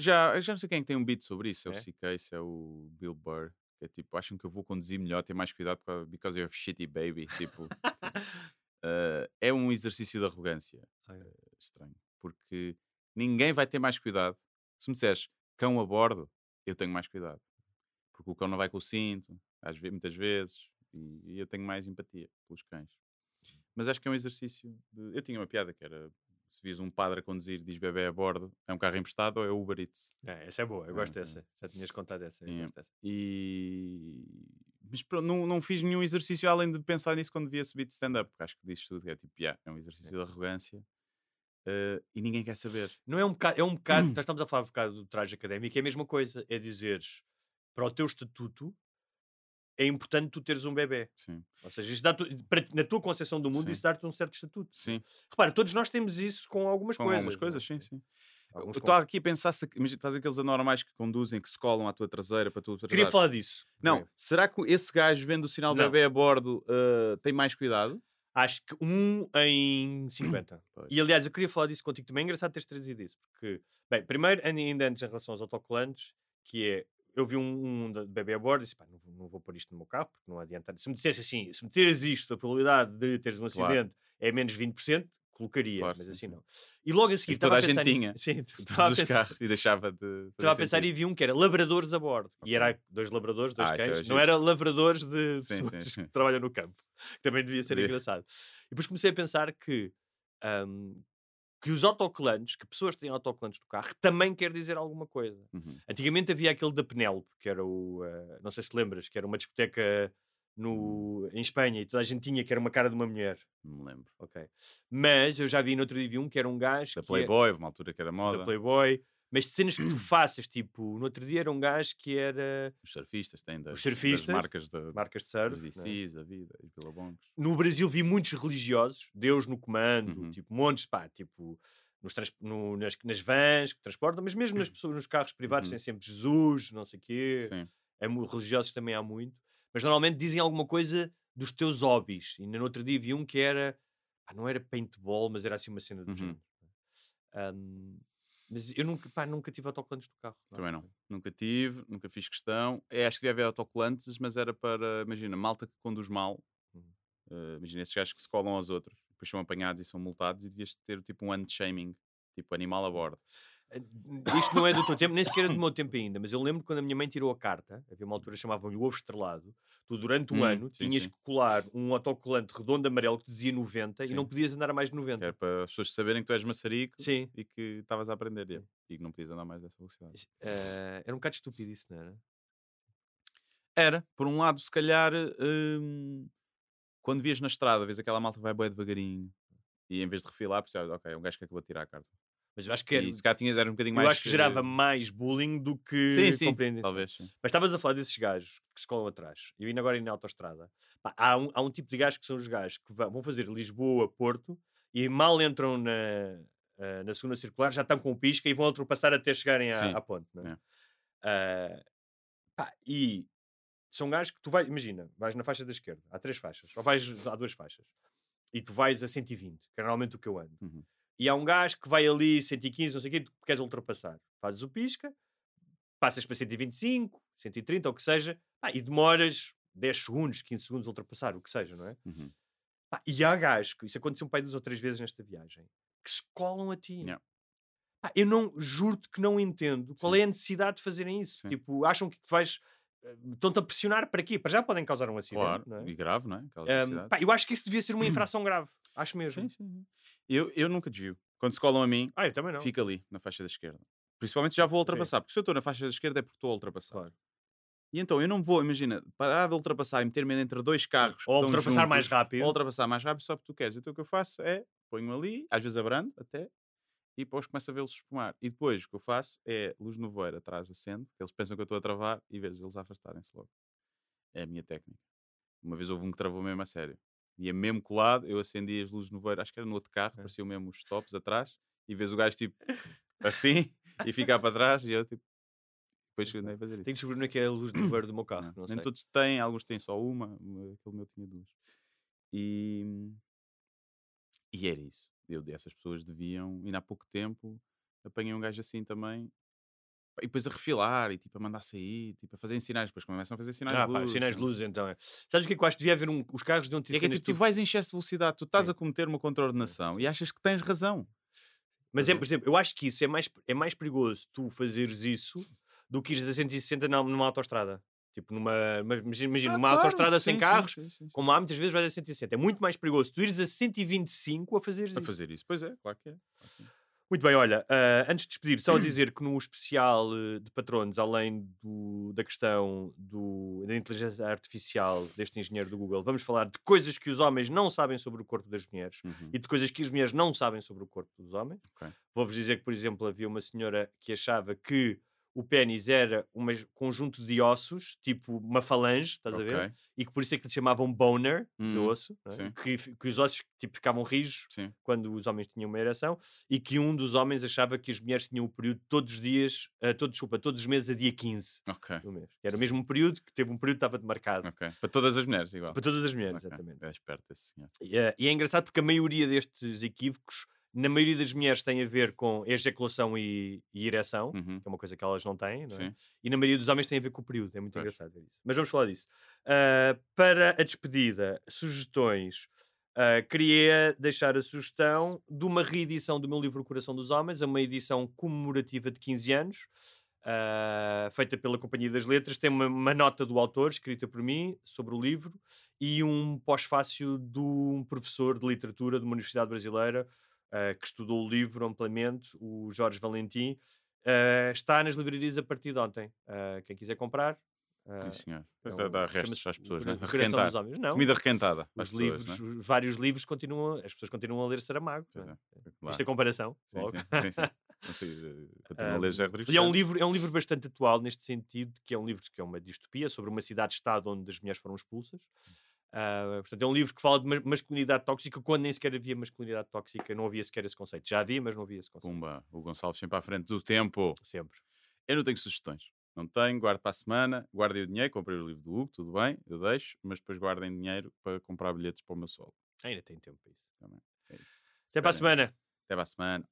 Já, já não sei quem é tem um beat sobre isso. É, É? o CK, é o Bill Burr. Que é tipo, acham que eu vou conduzir melhor, ter mais cuidado because you're a shitty baby. Tipo, eh, é um exercício de arrogância. Ah, é. eh, estranho. Porque ninguém vai ter mais cuidado. Se me disseres cão a bordo, eu tenho mais cuidado. Porque o cão não vai com o cinto, às vezes, muitas vezes, e, e eu tenho mais empatia pelos cães. Mas acho que é um exercício. de- Eu tinha uma piada que era: se vis um padre a conduzir e diz bebê a bordo, é um carro emprestado ou é Uber Eats? É, essa é boa, eu gosto ok. dessa. Já tinhas contado essa. Yeah. gosto dessa. E Mas pronto, não, não fiz nenhum exercício além de pensar nisso quando via subir de stand-up, porque acho que diz tudo, que é tipo, yeah, é um exercício de arrogância eh, e ninguém quer saber. Não é um bocado, é um bocado, nós estamos a falar um bocado do traje académico, é a mesma coisa, é dizeres para o teu estatuto é importante tu teres um bebê. Sim. Ou seja, isso dá para, na tua concepção do mundo, Sim. isso dá-te um certo estatuto. Sim, Repara, todos nós temos isso com algumas com coisas. algumas coisas, é? sim, sim. Alguns Eu estou aqui a pensar se estás aqueles anormais que conduzem, que se colam à tua traseira para tu Queria atrasares. falar disso. Não, será que esse gajo vendo o sinal Não. bebê a bordo eh, tem mais cuidado? Acho que um em 50. Pois. e aliás, eu queria falar disso contigo também. É engraçado teres trazido isso. Porque, bem, primeiro, ainda antes em relação aos autocolantes, que é. Eu vi um, um bebê a bordo e disse: pá, não, vou- não vou pôr isto no meu carro porque não adianta. Se me dissesse assim, se me tires isto, a probabilidade de teres um Claro. acidente é menos 20%, colocaria, Claro, mas sim, assim sim. não. E logo a seguir, E toda estava a gente pensar nisso- tinha. Sim, estava a Todos os pensar- carros e deixava de. Estava a pensar sentido. e vi um que era labradores a bordo. Ok. E era dois labradores, dois Ah, é cães. giro. Não era lavradores de Sim, pessoas sim, que trabalham no campo. Também devia ser engraçado. E depois comecei a pensar que, ahm, que os autocolantes, que pessoas que têm autocolantes no carro, também quer dizer alguma coisa. Uhum. Antigamente havia aquele da Penélope, que era o. ah, não sei se lembras, que era uma discoteca no, em Espanha e toda a gente tinha, que era uma cara de uma mulher. Não me lembro. Ok. Mas eu já vi no outro dia um que era um gajo. Da é- Playboy, houve uma altura que era da moda. Playboy. Mas de cenas que tu faças, tipo, no outro dia era um gajo que era Os surfistas têm das, Os surfistas, das marcas da, marcas de surf. né? DCs, a vida, os Billabongos. No Brasil vi muitos religiosos, Deus no comando, Uhum. tipo, montes, pá, tipo, nos trans- no- nas, nas vans que transportam, mas mesmo nas pessoas, nos carros privados Uhum. tem sempre Jesus, não sei o quê. Sim. É, religiosos também há muito. Mas normalmente dizem alguma coisa dos teus hobbies. E no outro dia vi um que era, pá, não era paintball, mas era assim uma cena do Uhum. género. Ahm, mas eu nunca, pá, nunca tive autocolantes do carro. Também não. Nunca tive, nunca fiz questão. É, acho que devia haver autocolantes, mas era para, imagina, malta que conduz mal. Uhum. Eh, imagina esses gajos que se colam aos outros, depois são apanhados e são multados e devias ter tipo um ano de shaming, tipo animal a bordo. Isto não é do teu tempo, nem sequer é do meu tempo ainda, mas eu lembro quando a minha mãe tirou a carta, havia uma altura chamavam-lhe o ovo estrelado, tu durante um Hum, ano sim, tinhas sim. que colar um autocolante redondo amarelo que dizia 90 e Sim. não podias andar a mais de Que 90. era para as pessoas saberem que tu és maçarico e que estavas a aprender e que não podias andar mais dessa velocidade. Ah, era um bocado estúpido isso, não era? Era, por um lado, se calhar, hum, quando vias na estrada, vês aquela malta que vai bem devagarinho e em vez de refilar, precisavas, ok, é um gajo que acabou de tirar a carta. Mas eu acho que, era, E se cá tinhas, era um bocadinho eu mais. acho que gerava eh, mais bullying do que Sim, sim, talvez. Sim. Mas estavas a falar desses gajos que se colam atrás. Eu indo agora na autostrada. Pá, há, um, há um tipo de gajos que são os gajos que vão fazer Lisboa-Porto e mal entram na, ah, na segunda circular, já estão com pisca e vão ultrapassar até chegarem à, à ponte. não é? é. Ah, pá, e são gajos que tu vais, imagina, vais na faixa da esquerda, há três faixas, ou vais, há duas faixas, e tu vais a 120, que é normalmente o que eu ando. Uhum. E há um gajo que vai ali 115, não sei o quê, tu queres ultrapassar. Fazes o pisca, passas para 125, 130, ou o que seja, pá, e demoras 10 segundos, 15 segundos a ultrapassar, o que seja, não é? Uhum. Pá, e há gajos, que isso aconteceu um pai duas ou três vezes nesta viagem, que se colam a ti. Yeah. Pá, eu não, juro-te que não entendo qual Sim. é a necessidade de fazerem isso. Sim. Tipo, acham que vais... eh, Estão-te a pressionar para quê? Para já podem causar um acidente, Claro, não é? e grave, não é? Velocidade. pá, eu acho que isso devia ser uma infração grave. Acho mesmo. Sim, sim, sim. Eu, eu nunca desvio. Quando se colam a mim, Ah, eu também não. fica ali, na faixa da esquerda. Principalmente já vou ultrapassar, porque se eu estou na faixa da esquerda é porque estou a ultrapassar. Claro. E então eu não vou, imagina, parar de ultrapassar e meter-me entre dois carros. Ou ultrapassar mais juntos, rápido. Ou ultrapassar mais rápido só porque tu queres. Então o que eu faço é ponho ali, às vezes abrando até, e depois começo a vê-los espumar. E depois o que eu faço é luz no voeiro atrás acende, eles pensam que eu estou a travar e vejo eles afastarem-se logo. É a minha técnica. Uma vez houve um que travou mesmo a sério. Ia mesmo colado, eu acendi as luzes no voeiro, acho que era no outro carro, É. pareciam mesmo os tops atrás, e vês o gajo tipo assim, e ficar para trás, e eu tipo. Depois andei a fazer isso. Tenho que descobrir onde é que é a luz do verde do meu carro. Não, Não, Nem sei. todos têm, alguns têm só uma, uma- aquele meu tinha duas. E, e era isso. Eu, essas pessoas deviam, ainda há pouco tempo, apanhei um gajo assim também, e depois a refilar, e tipo a mandar sair, tipo a fazer sinais, depois começam a fazer sinais Ah, de pá, luz. sinais de é? luz então é. Sabes o que é que eu acho que devia haver um. Os carros deviam ter E é que é tipo, tu tipo- vais em excesso de velocidade, tu estás Sim. a cometer uma contraordenação e achas que tens razão. Mas é, a por exemplo, eu acho que isso é mais, é mais perigoso tu fazeres isso do que ires a 160 na- numa autostrada. Tipo, numa. Imagina, Ah, numa claro, autostrada sem sim, sim, carros, sim, sim, sim. como há muitas vezes vais a 160. É muito mais perigoso tu ires a 125 a fazeres A isso. fazer isso. Pois é, claro que é. claro que é. Muito bem, olha, ah, antes de despedir, só dizer que no especial eh, de patronos, além do- da questão do- da inteligência artificial deste engenheiro do Google, vamos falar de coisas que os homens não sabem sobre o corpo das mulheres Uhum. e de coisas que as mulheres não sabem sobre o corpo dos homens. Ok. Vou-vos dizer que, por exemplo, havia uma senhora que achava que o pênis era um conjunto de ossos, tipo uma falange, estás a ver? E que por isso é que lhe chamavam boner, de Hum, osso, não é? que, que os ossos tipo, ficavam rijos Sim. quando os homens tinham uma ereção e que um dos homens achava que as mulheres tinham o período todos os dias, uh, todo, desculpa, todos os meses a dia 15 Ok. do mês. Era o mesmo período que teve um período que estava demarcado. Ok. Para todas as mulheres, igual. Para todas as mulheres, exatamente. É esperto esse senhor. E, eh, e é engraçado porque a maioria destes equívocos, na maioria das mulheres, tem a ver com ejaculação e, e ereção, Uhum. que é uma coisa que elas não têm, não é? E na maioria dos homens tem a ver com o período. É muito Pois. engraçado ver isso. Mas vamos falar disso. Ah, para a despedida, sugestões. ah, queria deixar a sugestão de uma reedição do meu livro O Coração dos Homens, é uma edição comemorativa de 15 anos, ah, feita pela Companhia das Letras. Tem uma, uma nota do autor, escrita por mim, sobre o livro, e um pós-fácil de um professor de literatura de uma universidade brasileira ah, que estudou o livro amplamente, o Jorge Valentim. Ah, está nas livrarias a partir de ontem. Ah, quem quiser comprar. Sim, senhor. é Depois dá- dá um- restos às pessoas, né? Requentar. Homens. Não, Comida requentada. os pessoas, livros, né? os vários livros continuam, as pessoas continuam a ler Saramago. Não é? é. Claro. Isto é comparação. Sim, logo. sim, sim, sim. Eh, Um, Jerry e é um livro é um livro bastante atual neste sentido que é um livro que é uma distopia sobre uma cidade-estado onde as mulheres foram expulsas Ah, portanto é um livro que fala de ma- masculinidade tóxica quando nem sequer havia masculinidade tóxica não havia sequer esse conceito já havia mas não havia esse conceito Pumba, o Gonçalves sempre à frente do tempo. sempre Eu não tenho sugestões. Não tenho, guardo para a semana, guardem o dinheiro, comprei o livro do Hugo, tudo bem, eu deixo, mas depois guardem dinheiro para comprar bilhetes para o meu solo. ainda tem tempo para isso Também. É isso. até para a semana Até para a semana.